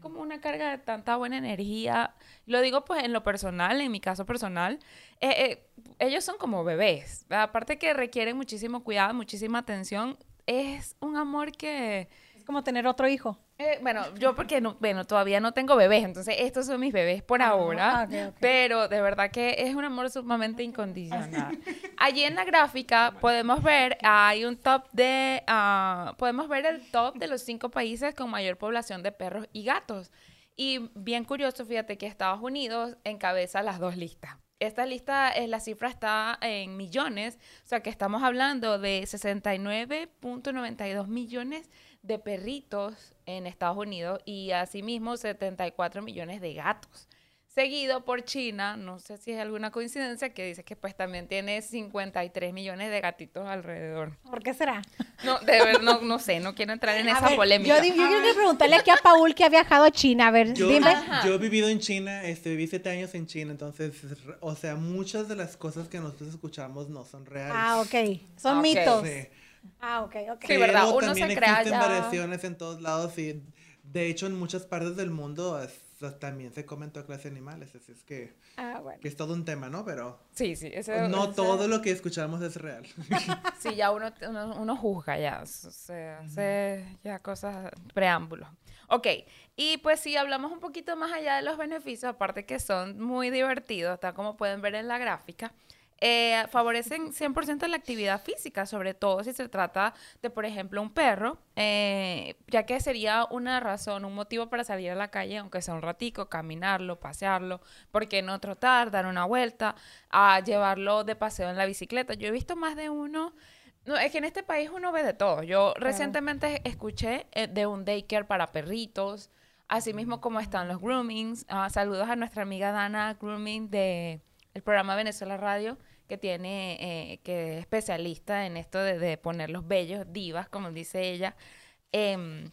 como una carga de tanta buena energía. Lo digo pues en lo personal, en mi caso personal. Eh, eh, ellos son como bebés. Aparte que requieren muchísimo cuidado, muchísima atención. Es un amor que... Como tener otro hijo. Eh, bueno, yo porque no, bueno, todavía no tengo bebés, entonces estos son mis bebés por ah, ahora, pero de verdad que es un amor sumamente incondicional. *laughs* Allí en la gráfica podemos ver, hay un top de, uh, podemos ver el top de los cinco países con mayor población de perros y gatos. Y bien curioso, fíjate que Estados Unidos encabeza las dos listas. Esta lista, eh, la cifra está en millones, o sea que estamos hablando de 69.92 millones de perritos en Estados Unidos y asimismo 74 millones de gatos. Seguido por China, no sé si es alguna coincidencia, que dice que pues también tiene 53 millones de gatitos alrededor. ¿Por qué será? No, de ver, no, no sé, no quiero entrar en esa polémica. Yo, yo quiero preguntarle aquí a Paul que ha viajado a China, a ver, yo, dime. Yo he vivido en China, este, viví siete años en China, entonces, o sea, muchas de las cosas que nosotros escuchamos no son reales. Ah, ok, son mitos. Ah, ok, ok. Sí, ¿verdad? Uno se crea existen variaciones en todos lados y de hecho en muchas partes del mundo también se comen toda clase de animales, así es que, ah, bueno. que es todo un tema, ¿no? Pero sí, sí, no todo lo que escuchamos es real. *laughs* sí, ya uno, uno, juzga ya, o sea, hace ya cosas, preámbulos. Ok, y pues si hablamos un poquito más allá de los beneficios, aparte que son muy divertidos, está como pueden ver en la gráfica, eh, favorecen 100% la actividad física, sobre todo si se trata de, por ejemplo, un perro, eh, ya que sería una razón, un motivo para salir a la calle, aunque sea un ratico, caminarlo, pasearlo, ¿por qué no trotar, dar una vuelta, a llevarlo de paseo en la bicicleta? Yo he visto más de uno... No, es que en este país uno ve de todo. Yo recientemente escuché eh, de un daycare para perritos, así mismo como están los groomings. Ah, saludos a nuestra amiga Dana Grooming de el programa Venezuela Radio, que tiene, eh, que es especialista en esto de, de, poner los bellos divas, como dice ella. Em,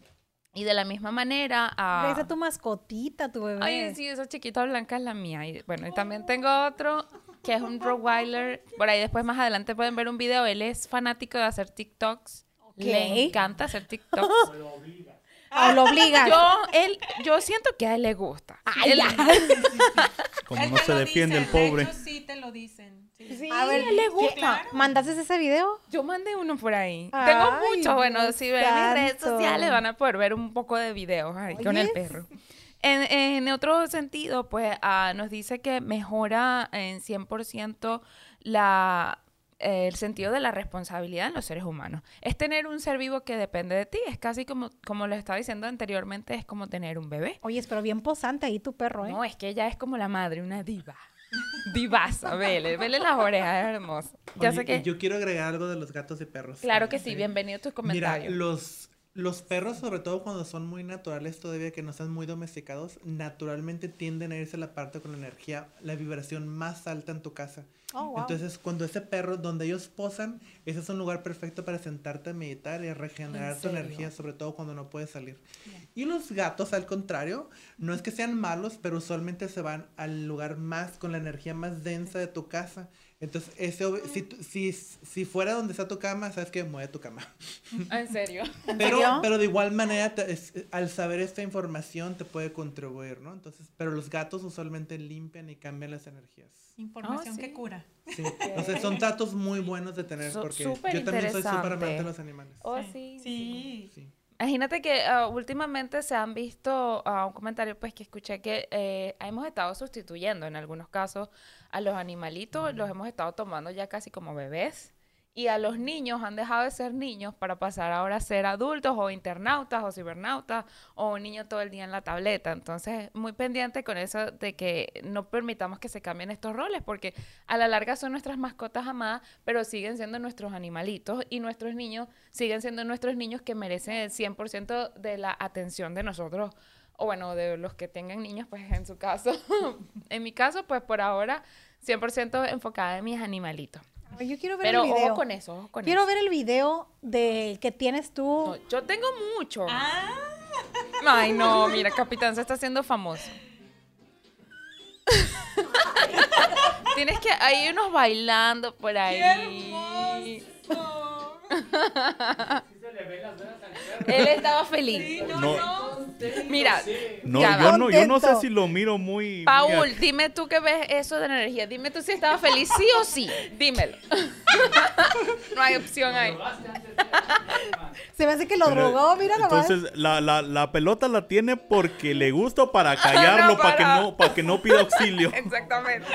y de la misma manera... a esa es tu mascotita, tu bebé. Ay, sí, esa chiquita blanca es la mía. Y, bueno, y también tengo otro que es un Rottweiler. Por ahí después más adelante pueden ver un video. Él es fanático de hacer TikToks. Le encanta hacer TikToks. *laughs* o lo obliga. Yo, él, yo siento que a él le gusta. Ay, él, *laughs* Como no se defiende el pobre. De sí te lo dicen. Sí. a ver, le gusta. ¿Mandaste ese video? Yo mandé uno por ahí. Tengo muchos. Bueno, si ven mis redes sociales van a poder ver un poco de videos ahí con el perro. En, en, otro sentido, pues ah, nos dice que mejora en 100% la el sentido de la responsabilidad en los seres humanos. Es tener un ser vivo que depende de ti. Es casi como, como lo estaba diciendo anteriormente, es como tener un bebé. Oye, pero bien posante ahí tu perro, ¿eh? No, es que ella es como la madre, una diva. Divasa, vele, vele las orejas, es hermoso. Ya sé que... Yo quiero agregar algo de los gatos y perros. Claro que sí, bienvenido a tus comentarios. Mira, los, los perros, sobre todo cuando son muy naturales, todavía que no están muy domesticados, naturalmente tienden a irse a la parte con la energía, la vibración más alta en tu casa. Oh, Entonces, cuando ese perro, donde ellos posan, ese es un lugar perfecto para sentarte a meditar y a regenerar tu energía, sobre todo cuando no puedes salir. Y los gatos, al contrario, no es que sean malos, pero usualmente se van al lugar más, con la energía más densa de tu casa. Entonces, ese, si, si, si fuera donde está tu cama, sabes que mueve tu cama. *laughs* Ah, ¿En serio? Pero, pero de igual manera, al saber esta información, te puede contribuir, ¿no? Entonces, pero los gatos usualmente limpian y cambian las energías. Información ah, que cura. Sí. O sea, son datos muy buenos de tener porque yo también soy súper amante de los animales. Oh, sí. Sí. sí. Imagínate que ah, últimamente se han visto uh, un comentario pues que escuché que eh, hemos estado sustituyendo en algunos casos a los animalitos, los hemos estado tomando ya casi como bebés y a los niños han dejado de ser niños para pasar ahora a ser adultos o internautas o cibernautas o un niño todo el día en la tableta. Entonces, muy pendiente con eso de que no permitamos que se cambien estos roles porque a la larga son nuestras mascotas amadas, pero siguen siendo nuestros animalitos y nuestros niños siguen siendo nuestros niños que merecen el 100% de la atención de nosotros o bueno, de los que tengan niños, pues en su caso. *laughs* en mi caso, pues por ahora 100% enfocada en mis animalitos. Yo quiero ver Pero el video. ojo con eso, ojo con quiero eso. ver el video del que tienes tú. No, yo tengo mucho. Ah, Ay, no, mira, Capitán se está haciendo famoso. Tienes que, hay unos bailando por ahí. qué hermoso. *laughs* Él estaba feliz. Sí, no, No. Mira, No, ya yo no, yo no sé si lo miro muy... Paul, dime tú que ves eso de la energía. Dime tú si estaba feliz, sí o sí. Dímelo. *laughs* no hay opción ahí. Se me hace que lo Pero, drogó, mira nomás. Entonces, la, la, la pelota la tiene porque le gusta o para callarlo, No, para que no, para que no pida auxilio. *laughs* Exactamente.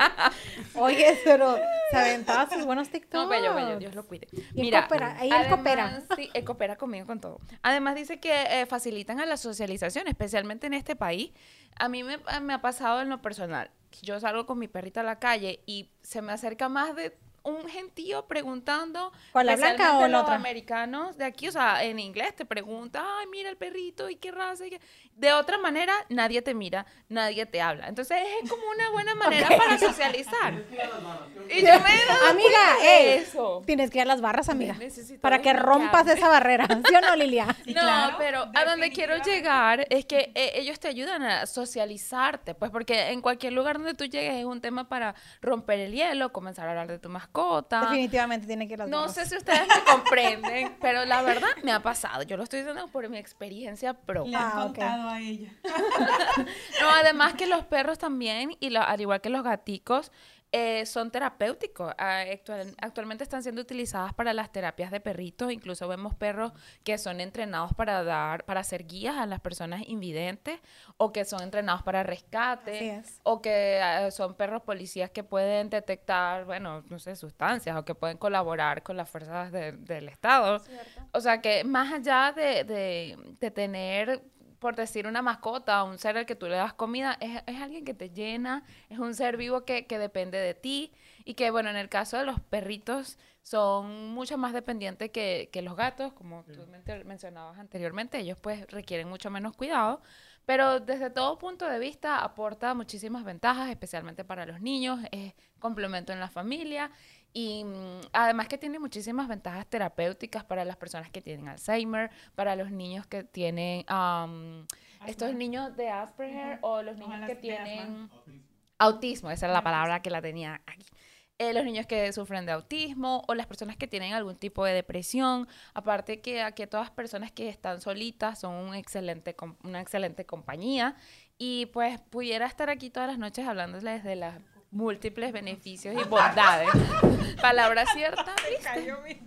*laughs* Oye, pero se aventaba sus buenos TikToks. No, bello, bello, Dios lo cuide. Y él Mira, coopera, ahí él coopera. Sí, él coopera conmigo con todo. Además dice que eh, a la socialización, especialmente en este país. A mí me, me ha pasado en lo personal. Yo salgo con mi perrita a la calle y se me acerca más de un gentío preguntando. ¿Con la blanca especialmente o la los otra? americanos de aquí, o sea, en inglés te pregunta, ay, mira el perrito y qué raza. y qué-". De otra manera, nadie te mira, nadie te habla. Entonces es como una buena manera para socializar. Y yo me he dado Amiga, ey, eso. tienes que ir a las barras, amiga. Necesito Para que rompas esa barrera. *laughs* ¿Sí o no, Lilia? Sí, no, claro, pero a donde quiero llegar es que eh, ellos te ayudan a socializarte, pues porque en cualquier lugar donde tú llegues es un tema para romper el hielo, comenzar a hablar de tu mascota. Definitivamente tiene que ir a No sé si ustedes me comprenden, *laughs* pero la verdad me ha pasado. Yo lo estoy diciendo por mi experiencia pro. Le han Ah, ok. contado a ella. *laughs* No, además que los perros también, y lo- al igual que los gaticos, eh, son terapéuticos. Ah, actual- actualmente están siendo utilizadas para las terapias de perritos. Incluso vemos perros que son entrenados para dar, para ser guías a las personas invidentes, o que son entrenados para rescate, es. o que ah, son perros policías que pueden detectar, bueno, no sé, sustancias, o que pueden colaborar con las fuerzas de- del Estado. O sea que más allá de, de- de tener, por decir, una mascota, un ser al que tú le das comida, es, es alguien que te llena, es un ser vivo que, que depende de ti y que, bueno, en el caso de los perritos son mucho más dependientes que, que los gatos, como tú men- mencionabas anteriormente, ellos pues requieren mucho menos cuidado, pero desde todo punto de vista aporta muchísimas ventajas, especialmente para los niños, es complemento en la familia y mm, además que tiene muchísimas ventajas terapéuticas para las personas que tienen Alzheimer, para los niños que tienen am, estos niños de Asperger o los niños Ojalá que tienen autismo, esa es la palabra que la tenía aquí. Eh, los niños que sufren de autismo o las personas que tienen algún tipo de depresión. Aparte que aquí todas personas que están solitas son un excelente, una excelente compañía. Y pues pudiera estar aquí todas las noches hablándoles de las múltiples beneficios y bondades. *laughs* Palabra cierta, ¿viste?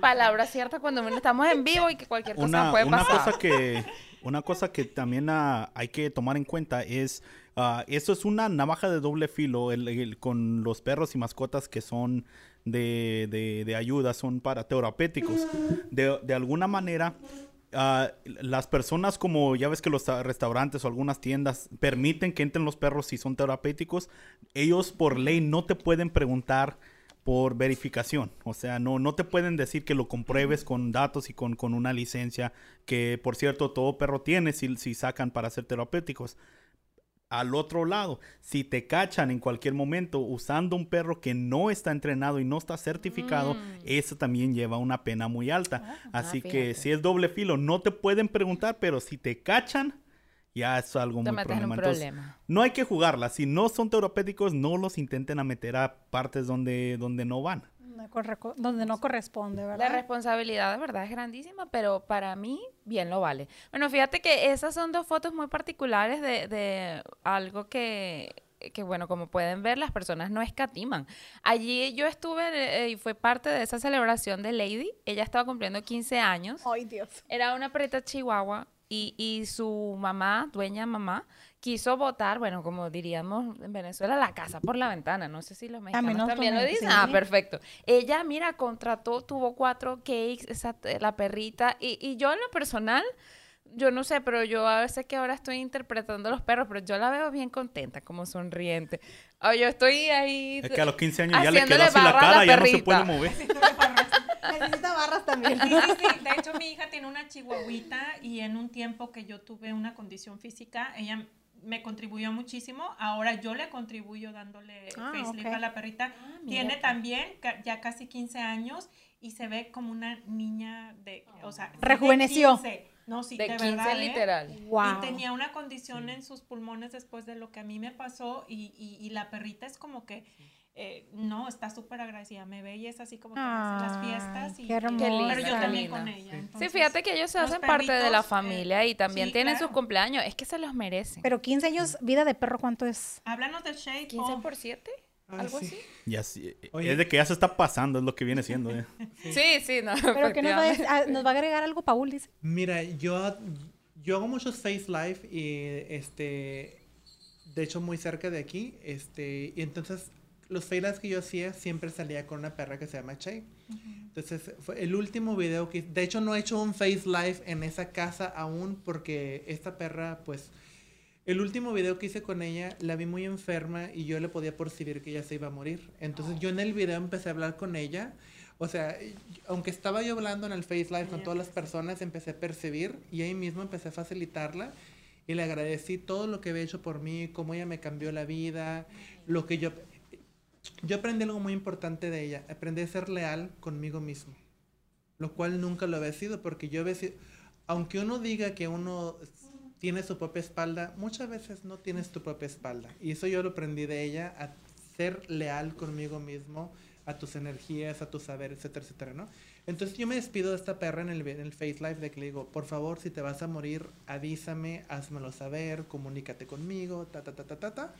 Palabra cierta cuando estamos en vivo y que cualquier cosa Una, puede una pasar. cosa que una cosa que también ah, hay que tomar en cuenta es ah, eso es una navaja de doble filo el- el- con los perros y mascotas que son de, de- de ayuda son para terapéuticos de, de alguna manera ah, las personas como ya ves que los restaurantes o algunas tiendas permiten que entren los perros si son terapéuticos ellos por ley no te pueden preguntar por verificación. O sea, no, no te pueden decir que lo compruebes con datos y con, con una licencia que, por cierto, todo perro tiene si, si sacan para ser terapéuticos. Al otro lado, si te cachan en cualquier momento usando un perro que no está entrenado y no está certificado, eso también lleva una pena muy alta. Así que si es doble filo, no te pueden preguntar, pero si te cachan, ya es algo Te muy problema. Entonces, problema. no hay que jugarla. Si no son terapéuticos, no los intenten a meter a partes donde, donde no van. No corre- Donde no corresponde, La ¿verdad? responsabilidad de verdad es grandísima, pero para mí bien lo vale. Bueno, fíjate que esas son dos fotos muy particulares de, de algo que, que, bueno, como pueden ver, las personas no escatiman. Allí yo estuve eh, y fue parte de esa celebración de Lady. Ella estaba cumpliendo 15 años. Ay, Dios. Era una perrita chihuahua y, y su mamá, dueña mamá, quiso botar, bueno, como diríamos en Venezuela, la casa por la ventana. No sé si los mexicanos también lo dicen. sí. Ah, perfecto. Ella, mira, contrató, tuvo cuatro cakes, esa, la perrita. Y, y yo en lo personal, yo no sé, pero yo a veces que ahora estoy interpretando a los perros, pero yo la veo bien contenta, como sonriente. O yo estoy ahí... Es que a los 15 años ya le quedó así la barra a la cara, ya no se puede mover. Necesita barras *laughs* también. Sí, sí, sí. De hecho, mi hija tiene una chihuahuita y en un tiempo que yo tuve una condición física, ella me contribuyó muchísimo. Ahora yo le contribuyo dándole Ah, facelift a la perrita. Ah, Tiene también ca- ya casi 15 años y se ve como una niña de, o sea, de Rejuveneció. 15. No, sí, de de, 15 verdad, ¿eh? literal. Wow. Y tenía una condición en sus pulmones después de lo que a mí me pasó y, y, y la perrita es como que, eh, no, está súper agradecida, me ve y es así como que me hace las fiestas. Y, qué hermosa. Pero yo también con ella. Sí, entonces, fíjate que ellos se hacen parte de la eh, familia y también sí, tienen claro. sus cumpleaños. Es que se los merecen. Pero 15 años, vida de perro, ¿cuánto es? Háblanos del shake. 15 Paul. por 7, Ah, algo sí. así. Ya sí, eh, Oye. es de que ya se está pasando, es lo que viene siendo. eh. *laughs* Sí, sí, no. Pero que nos va, a, efectivamente. ah, nos va a agregar algo, Paul, dice. Mira, yo, yo hago muchos Face Live y este, de hecho muy cerca de aquí, este, y entonces los Face Lives que yo hacía siempre salía con una perra que se llama Che. Entonces fue el último video que, de hecho no he hecho un Face Live en esa casa aún porque esta perra pues... El último video que hice con ella, la vi muy enferma y yo le podía percibir que ella se iba a morir. Entonces yo en el video empecé a hablar con ella. O sea, aunque estaba yo hablando en el Face Live con todas las personas, empecé a percibir y ahí mismo empecé a facilitarla y le agradecí todo lo que había hecho por mí, cómo ella me cambió la vida, lo que yo... Yo aprendí algo muy importante de ella, aprendí a ser leal conmigo mismo, lo cual nunca lo había sido porque yo había sido, aunque uno diga que uno tiene su propia espalda, muchas veces no tienes tu propia espalda. Y eso yo lo aprendí de ella, a ser leal conmigo mismo, a tus energías, a tu saber, etcétera, etcétera, ¿no? Entonces yo me despido de esta perra en el, en el Face Life de que le digo, por favor, si te vas a morir, avísame, házmelo saber, comunícate conmigo, ta, ta, ta, ta, ta.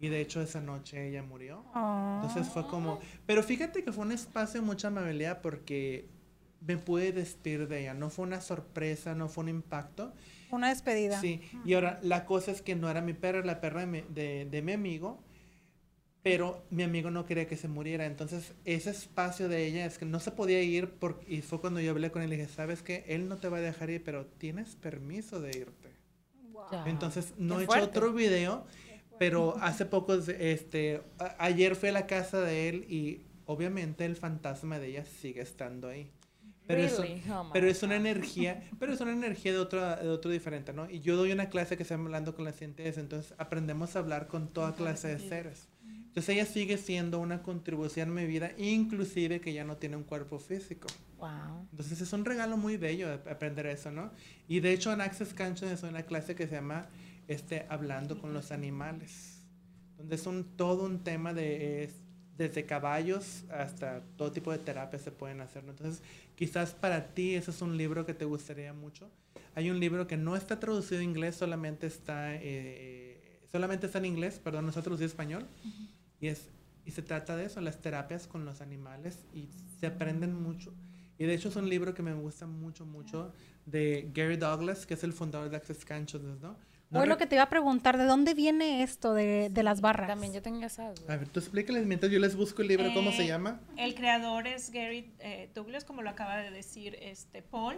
Y de hecho esa noche ella murió. Oh. Entonces fue como, pero fíjate que fue un espacio de mucha amabilidad porque me pude despedir de ella, no fue una sorpresa, no fue un impacto. Una despedida. Sí, y ahora la cosa es que no era mi perra, era la perra de mi, de, de mi amigo, pero mi amigo no quería que se muriera. Entonces, ese espacio de ella es que no se podía ir, por, y fue cuando yo hablé con él y dije, ¿sabes qué? Él no te va a dejar ir, pero tienes permiso de irte. Ya. Entonces, no Qué he hecho otro video, pero hace poco, este, a- ayer fui a la casa de él y obviamente el fantasma de ella sigue estando ahí. Pero, es, Really? Oh my pero es una energía, pero es una energía de otro, de otro diferente, ¿no? Y yo doy una clase que se llama Hablando con las Entes, entonces aprendemos a hablar con toda clase de seres. Entonces ella sigue siendo una contribución a mi vida, inclusive que ya no tiene un cuerpo físico. Wow. Entonces es un regalo muy bello ap- aprender eso, ¿no? Y de hecho en Access Consciousness es una clase que se llama este, Hablando con los Animales, donde es un, todo un tema de, es- desde caballos hasta todo tipo de terapias se pueden hacer, ¿no? Entonces quizás para ti ese es un libro que te gustaría mucho. Hay un libro que no está traducido en inglés, solamente está, eh, solamente está en inglés, perdón, no está traducido en español. Y, es, y se trata de eso, las terapias con los animales y se aprenden mucho. Y de hecho es un libro que me gusta mucho, mucho de Gary Douglas, que es el fundador de Access Consciousness, ¿no? No Hoy lo re- que te iba a preguntar, ¿de dónde viene esto de, de las barras? También yo tengo esa duda. A ver, tú explícales mientras yo les busco el libro, ¿cómo se Eh, llama? El creador es Gary eh, Douglas, como lo acaba de decir este Paul.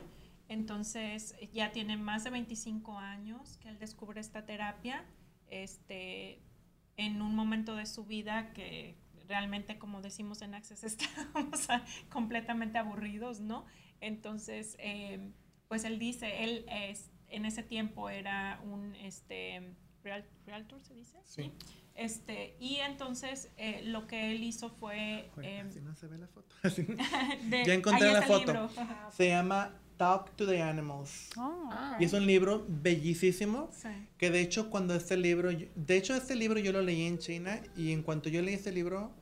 Entonces ya tiene más de 25 años que él descubre esta terapia este, en un momento de su vida que realmente, como decimos en Access, *laughs* estábamos completamente aburridos, ¿no? Entonces, eh, pues él dice, él es, en ese tiempo era un este, real- realtor, ¿se dice? Sí. Este, y entonces eh, lo que él hizo fue... Joder, em, así no se ve la foto. *laughs* de- ya encontré la foto. libro. Se llama Talk to the Animals. Oh. Y es un libro bellísimo. Sí. Que de hecho cuando este libro, de hecho este libro yo lo leí en China y en cuanto yo leí este libro,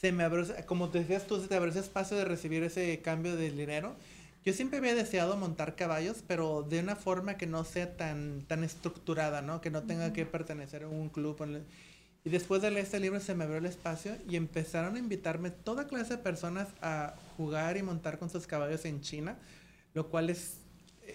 se me abrió, como te decías tú, se te abrió ese espacio de recibir ese cambio de dinero. Yo siempre había deseado montar caballos, pero de una forma que no sea tan, tan estructurada, ¿no? Que no tenga que pertenecer a un club. Y después de leer este libro se me abrió el espacio y empezaron a invitarme toda clase de personas a jugar y montar con sus caballos en China, lo cual es,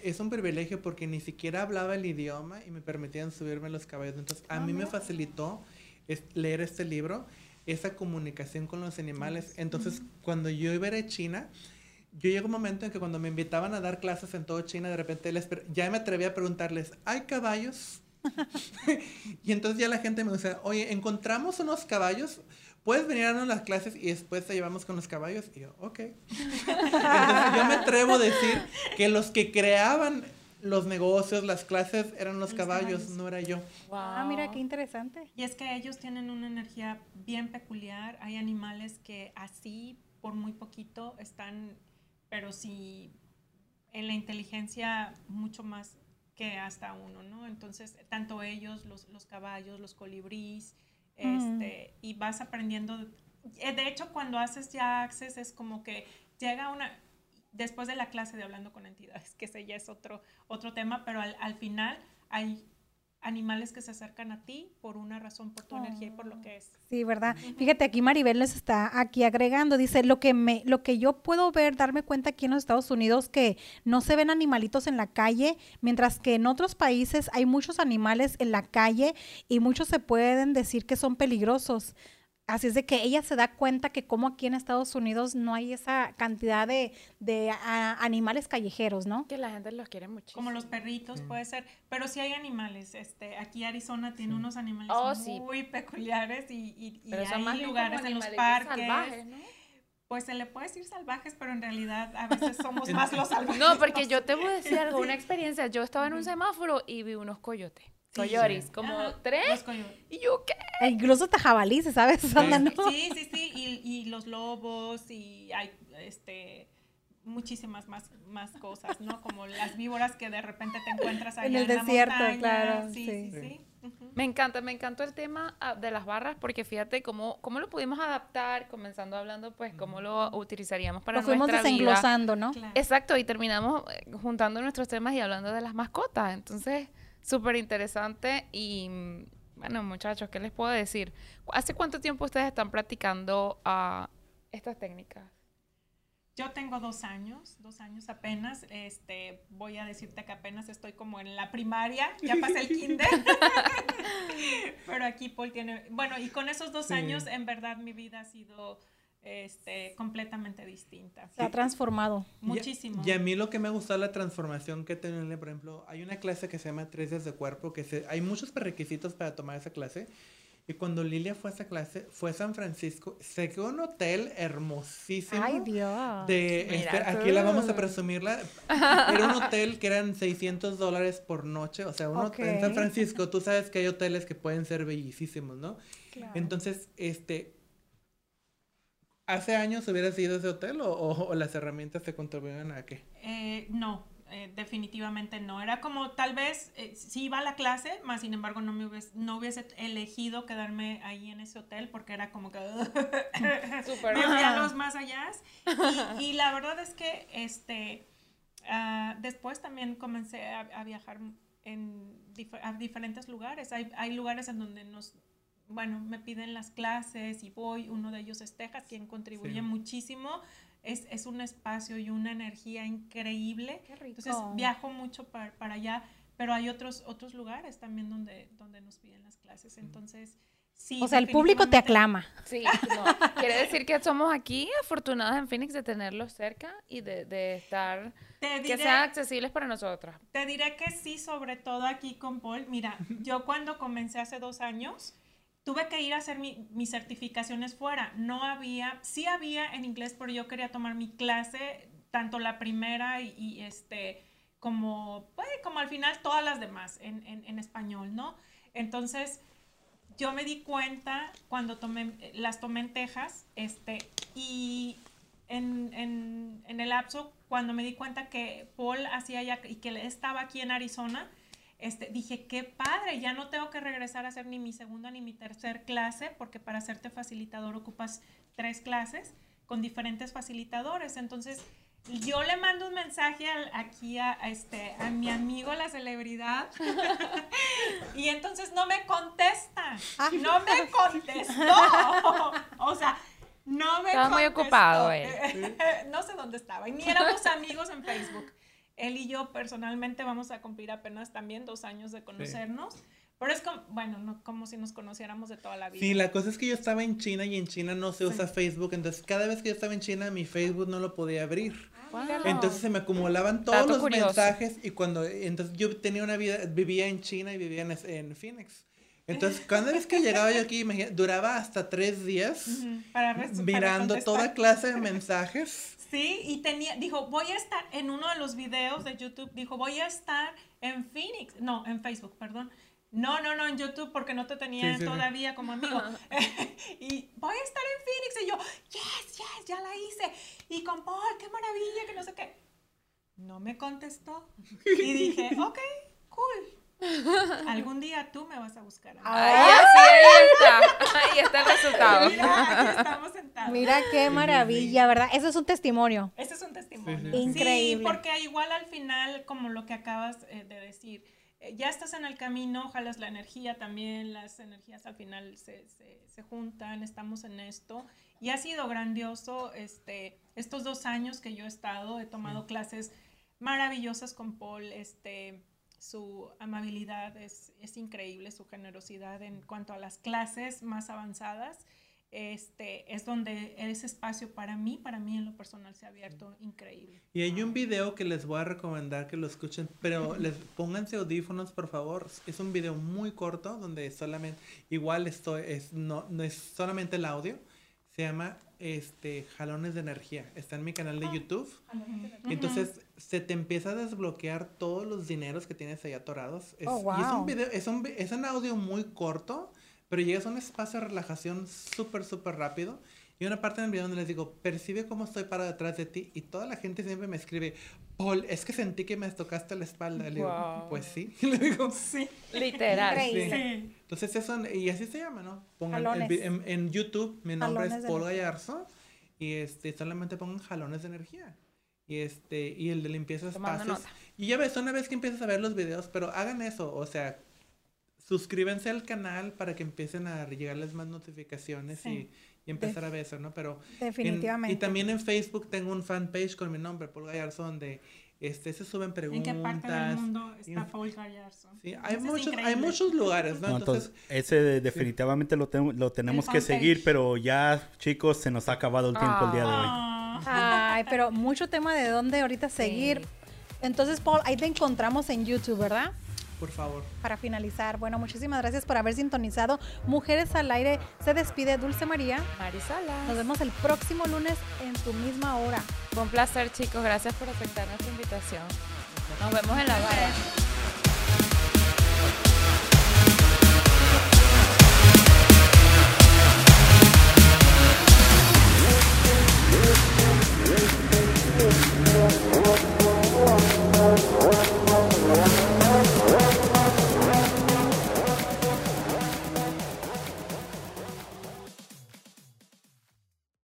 es un privilegio porque ni siquiera hablaba el idioma y me permitían subirme los caballos. Entonces a mí me facilitó es- leer este libro, esa comunicación con los animales. Entonces cuando yo iba a China, yo llegó un momento en que cuando me invitaban a dar clases en todo China, de repente les ya me atreví a preguntarles, ¿hay caballos? *laughs* y entonces ya la gente me decía, oye, encontramos unos caballos, puedes venir a darnos las clases y después te llevamos con los caballos. Y yo, ok. *laughs* entonces yo me atrevo a decir que los que creaban los negocios, las clases eran los, caballos, no era yo. Ah, mira qué interesante. Y es que ellos tienen una energía bien peculiar. Hay animales que así, por muy poquito, están, pero sí, en la inteligencia mucho más que hasta uno, ¿no? Entonces, tanto ellos, los, los caballos, los colibríes, este, y vas aprendiendo. Eh, de hecho, cuando haces ya Access es como que llega una, después de la clase de hablando con entidades, *laughs* que ese ya es otro, otro tema, pero al, al final hay animales que se acercan a ti por una razón, por tu energía y por lo que es. Sí, ¿verdad? Fíjate, aquí Maribel les está aquí agregando, dice, lo que me lo que yo puedo ver, darme cuenta aquí en los Estados Unidos que no se ven animalitos en la calle, mientras que en otros países hay muchos animales en la calle y muchos se pueden decir que son peligrosos. Así es de que ella se da cuenta que como aquí en Estados Unidos no hay esa cantidad de, de animales callejeros, ¿no? Que la gente los quiere mucho. Como los perritos, puede ser. Pero sí hay animales. Este, aquí Arizona tiene unos animales oh, muy peculiares y, y, hay lugares en los parques. Salvajes, ¿no? Pues se le puede decir salvajes, pero en realidad a veces somos *laughs* más los salvajes. No, porque yo te voy a decir *laughs* algo, una experiencia. Yo estaba en un semáforo y vi unos coyotes. Coyoris, como tres. ¿Y yo qué? E incluso hasta jabalíes, ¿sabes? Sí, sí, sí, Y, y, los lobos y hay este muchísimas más, más cosas, ¿no? Como las víboras que de repente te encuentras allá en el desierto, claro. Sí, sí, sí. Me encanta, me encantó el tema ah, de las barras porque fíjate cómo, cómo lo pudimos adaptar, comenzando hablando pues cómo lo utilizaríamos para lo fuimos desenglosando, ¿no? Exacto, y terminamos eh, juntando nuestros temas y hablando de las mascotas. Entonces, súper interesante y bueno, muchachos, ¿qué les puedo decir? ¿Hace cuánto tiempo ustedes están practicando uh, estas técnicas? Yo tengo dos años, dos años apenas. Este, voy a decirte que apenas estoy como en la primaria, ya pasé el kinder. *laughs* *laughs* Pero aquí Paul tiene, bueno, y con esos dos años, en verdad, mi vida ha sido este, completamente distinta. Se ha transformado. Muchísimo. Y a, mí lo que me gusta la transformación que tiene, por ejemplo, hay una clase que se llama Tres días de cuerpo, que se, hay muchos requisitos para tomar esa clase. Y cuando Lilia fue a esa clase, fue a San Francisco, se quedó en un hotel hermosísimo. Ay, Dios. De, este, aquí la vamos a presumirla. Era un hotel que eran 600 dólares por noche. O sea, uno en San Francisco, tú sabes que hay hoteles que pueden ser bellísimos, ¿no? Entonces, este, ¿Hace años hubieras ido a ese hotel o, las herramientas te contribuyen a qué? Eh, no, eh, definitivamente no. Era como tal vez eh, sí iba a la clase, más sin embargo no me hubiese, no hubiese elegido quedarme ahí en ese hotel porque era como que *laughs* Super. me fui a los más allá. Y, la verdad es que este ah, después también comencé a, viajar en a diferentes lugares. Hay, hay lugares en donde nos bueno, me piden las clases y voy, uno de ellos es Texas, quien contribuye muchísimo. Es, es, un espacio y una energía increíble. Qué rico. Entonces viajo mucho para, para, allá, pero hay otros, otros lugares también donde, donde nos piden las clases. Entonces, sí. O sea, el público te aclama. Sí, quiere decir que somos aquí afortunados en Phoenix de tenerlos cerca y de, de estar, que sean accesibles para nosotros. Te diré que sí, sobre todo aquí con Paul. Mira, yo cuando comencé hace dos años, tuve que ir a hacer mis certificaciones fuera. No había, sí había en inglés, pero yo quería tomar mi clase, tanto la primera y, este, como, pues, como al final todas las demás en, español, ¿no? Entonces, yo me di cuenta cuando tomé, las tomé en Texas, este, y en, en, en el lapso, cuando me di cuenta que Paul hacía ya, y que estaba aquí en Arizona, este, dije, qué padre, ya no tengo que regresar a hacer ni mi segunda ni mi tercer clase, porque para hacerte facilitador ocupas tres clases con diferentes facilitadores. Entonces, yo le mando un mensaje aquí a, este, a mi amigo, la celebridad, *laughs* y entonces no me contesta, ah. no me contestó. O sea, no me Estaba muy ocupado él. *laughs* no sé dónde estaba, y ni éramos amigos en Facebook. Él y yo personalmente vamos a cumplir apenas también dos años de conocernos. Pero es como, bueno, no, como si nos conociéramos de toda la vida. Sí, la cosa es que yo estaba en China y en China no se usa Facebook. Entonces, cada vez que yo estaba en China, mi Facebook no lo podía abrir. Ah, entonces se me acumulaban todos los mensajes y cuando, entonces yo tenía una vida, vivía en China y vivía en, Phoenix. Entonces, cada vez que llegaba yo aquí, duraba hasta tres días mirando toda clase de mensajes Sí, y tenía, dijo, voy a estar en uno de los videos de YouTube, dijo, voy a estar en Phoenix, no, en Facebook, perdón. No, no, no, en YouTube porque no te tenía todavía como amigo. *laughs* *laughs* y voy a estar en Phoenix. Y yo, yes, yes, ya la hice. Y con Paul, qué maravilla, que no sé qué. No me contestó. Y dije, *laughs* ok, cool. Algún día tú me vas a buscar. Ahí, está. Ahí está el resultado. Mira, estamos sentados. Mira qué maravilla, ¿verdad? Eso es un testimonio. Eso es un testimonio. Increíble. Sí, porque igual al final, como lo que acabas eh, de decir, eh, ya estás en el camino, jalas la energía también, las energías al final se, se, juntan, estamos en esto. Y ha sido grandioso este, estos dos años que yo he estado, he tomado clases maravillosas con Paul, este, su amabilidad es, es, increíble, su generosidad en cuanto a las clases más avanzadas. Este, es donde ese espacio para mí, para mí en lo personal se ha abierto increíble. Y hay un video que les voy a recomendar que lo escuchen, pero les pónganse audífonos por favor. Es un video muy corto donde solamente, igual esto es, no, no es solamente el audio, se llama este, jalones de energía. Está en mi canal de ah, YouTube. Entonces se te empieza a desbloquear todos los dineros que tienes ahí atorados. Es, oh, y es un video, es un, es un audio muy corto, pero llegas a un espacio de relajación súper, súper rápido. Y una parte del video donde les digo, percibe cómo estoy parado detrás de ti. Y toda la gente siempre me escribe, Paul, es que sentí que me tocaste la espalda. Le digo, pues sí. *laughs* Le digo, sí. Literal. Sí. Entonces eso, y así se llama, ¿no? Pongan en, en, YouTube, mi nombre es Paul Gallarzo. Y este, solamente pongan jalones de energía. Y este, y el de limpieza espacios. Y ya ves, una vez que empiezas a ver los videos, pero hagan eso, o sea, suscríbanse al canal para que empiecen a llegarles más notificaciones y y empezar a ver eso, ¿no? Pero definitivamente. y también en Facebook tengo un fanpage con mi nombre, Paul Gallarzo, donde este, se suben preguntas. ¿En qué parte del mundo está Paul Gallarzo? Sí, hay, muchos, hay muchos lugares, ¿no? entonces, ese definitivamente lo, lo tenemos que seguir, pero ya, chicos, se nos ha acabado el tiempo el día de hoy. Ah. Ay, pero mucho tema de dónde ahorita seguir. Entonces, Paul, ahí te encontramos en YouTube, ¿verdad? Por favor. Para finalizar, bueno, muchísimas gracias por haber sintonizado Mujeres al Aire. Se despide Dulce María. Marisala. Nos vemos el próximo lunes en tu misma hora. Con placer, chicos. Gracias por aceptar nuestra invitación. Nos vemos en la barra.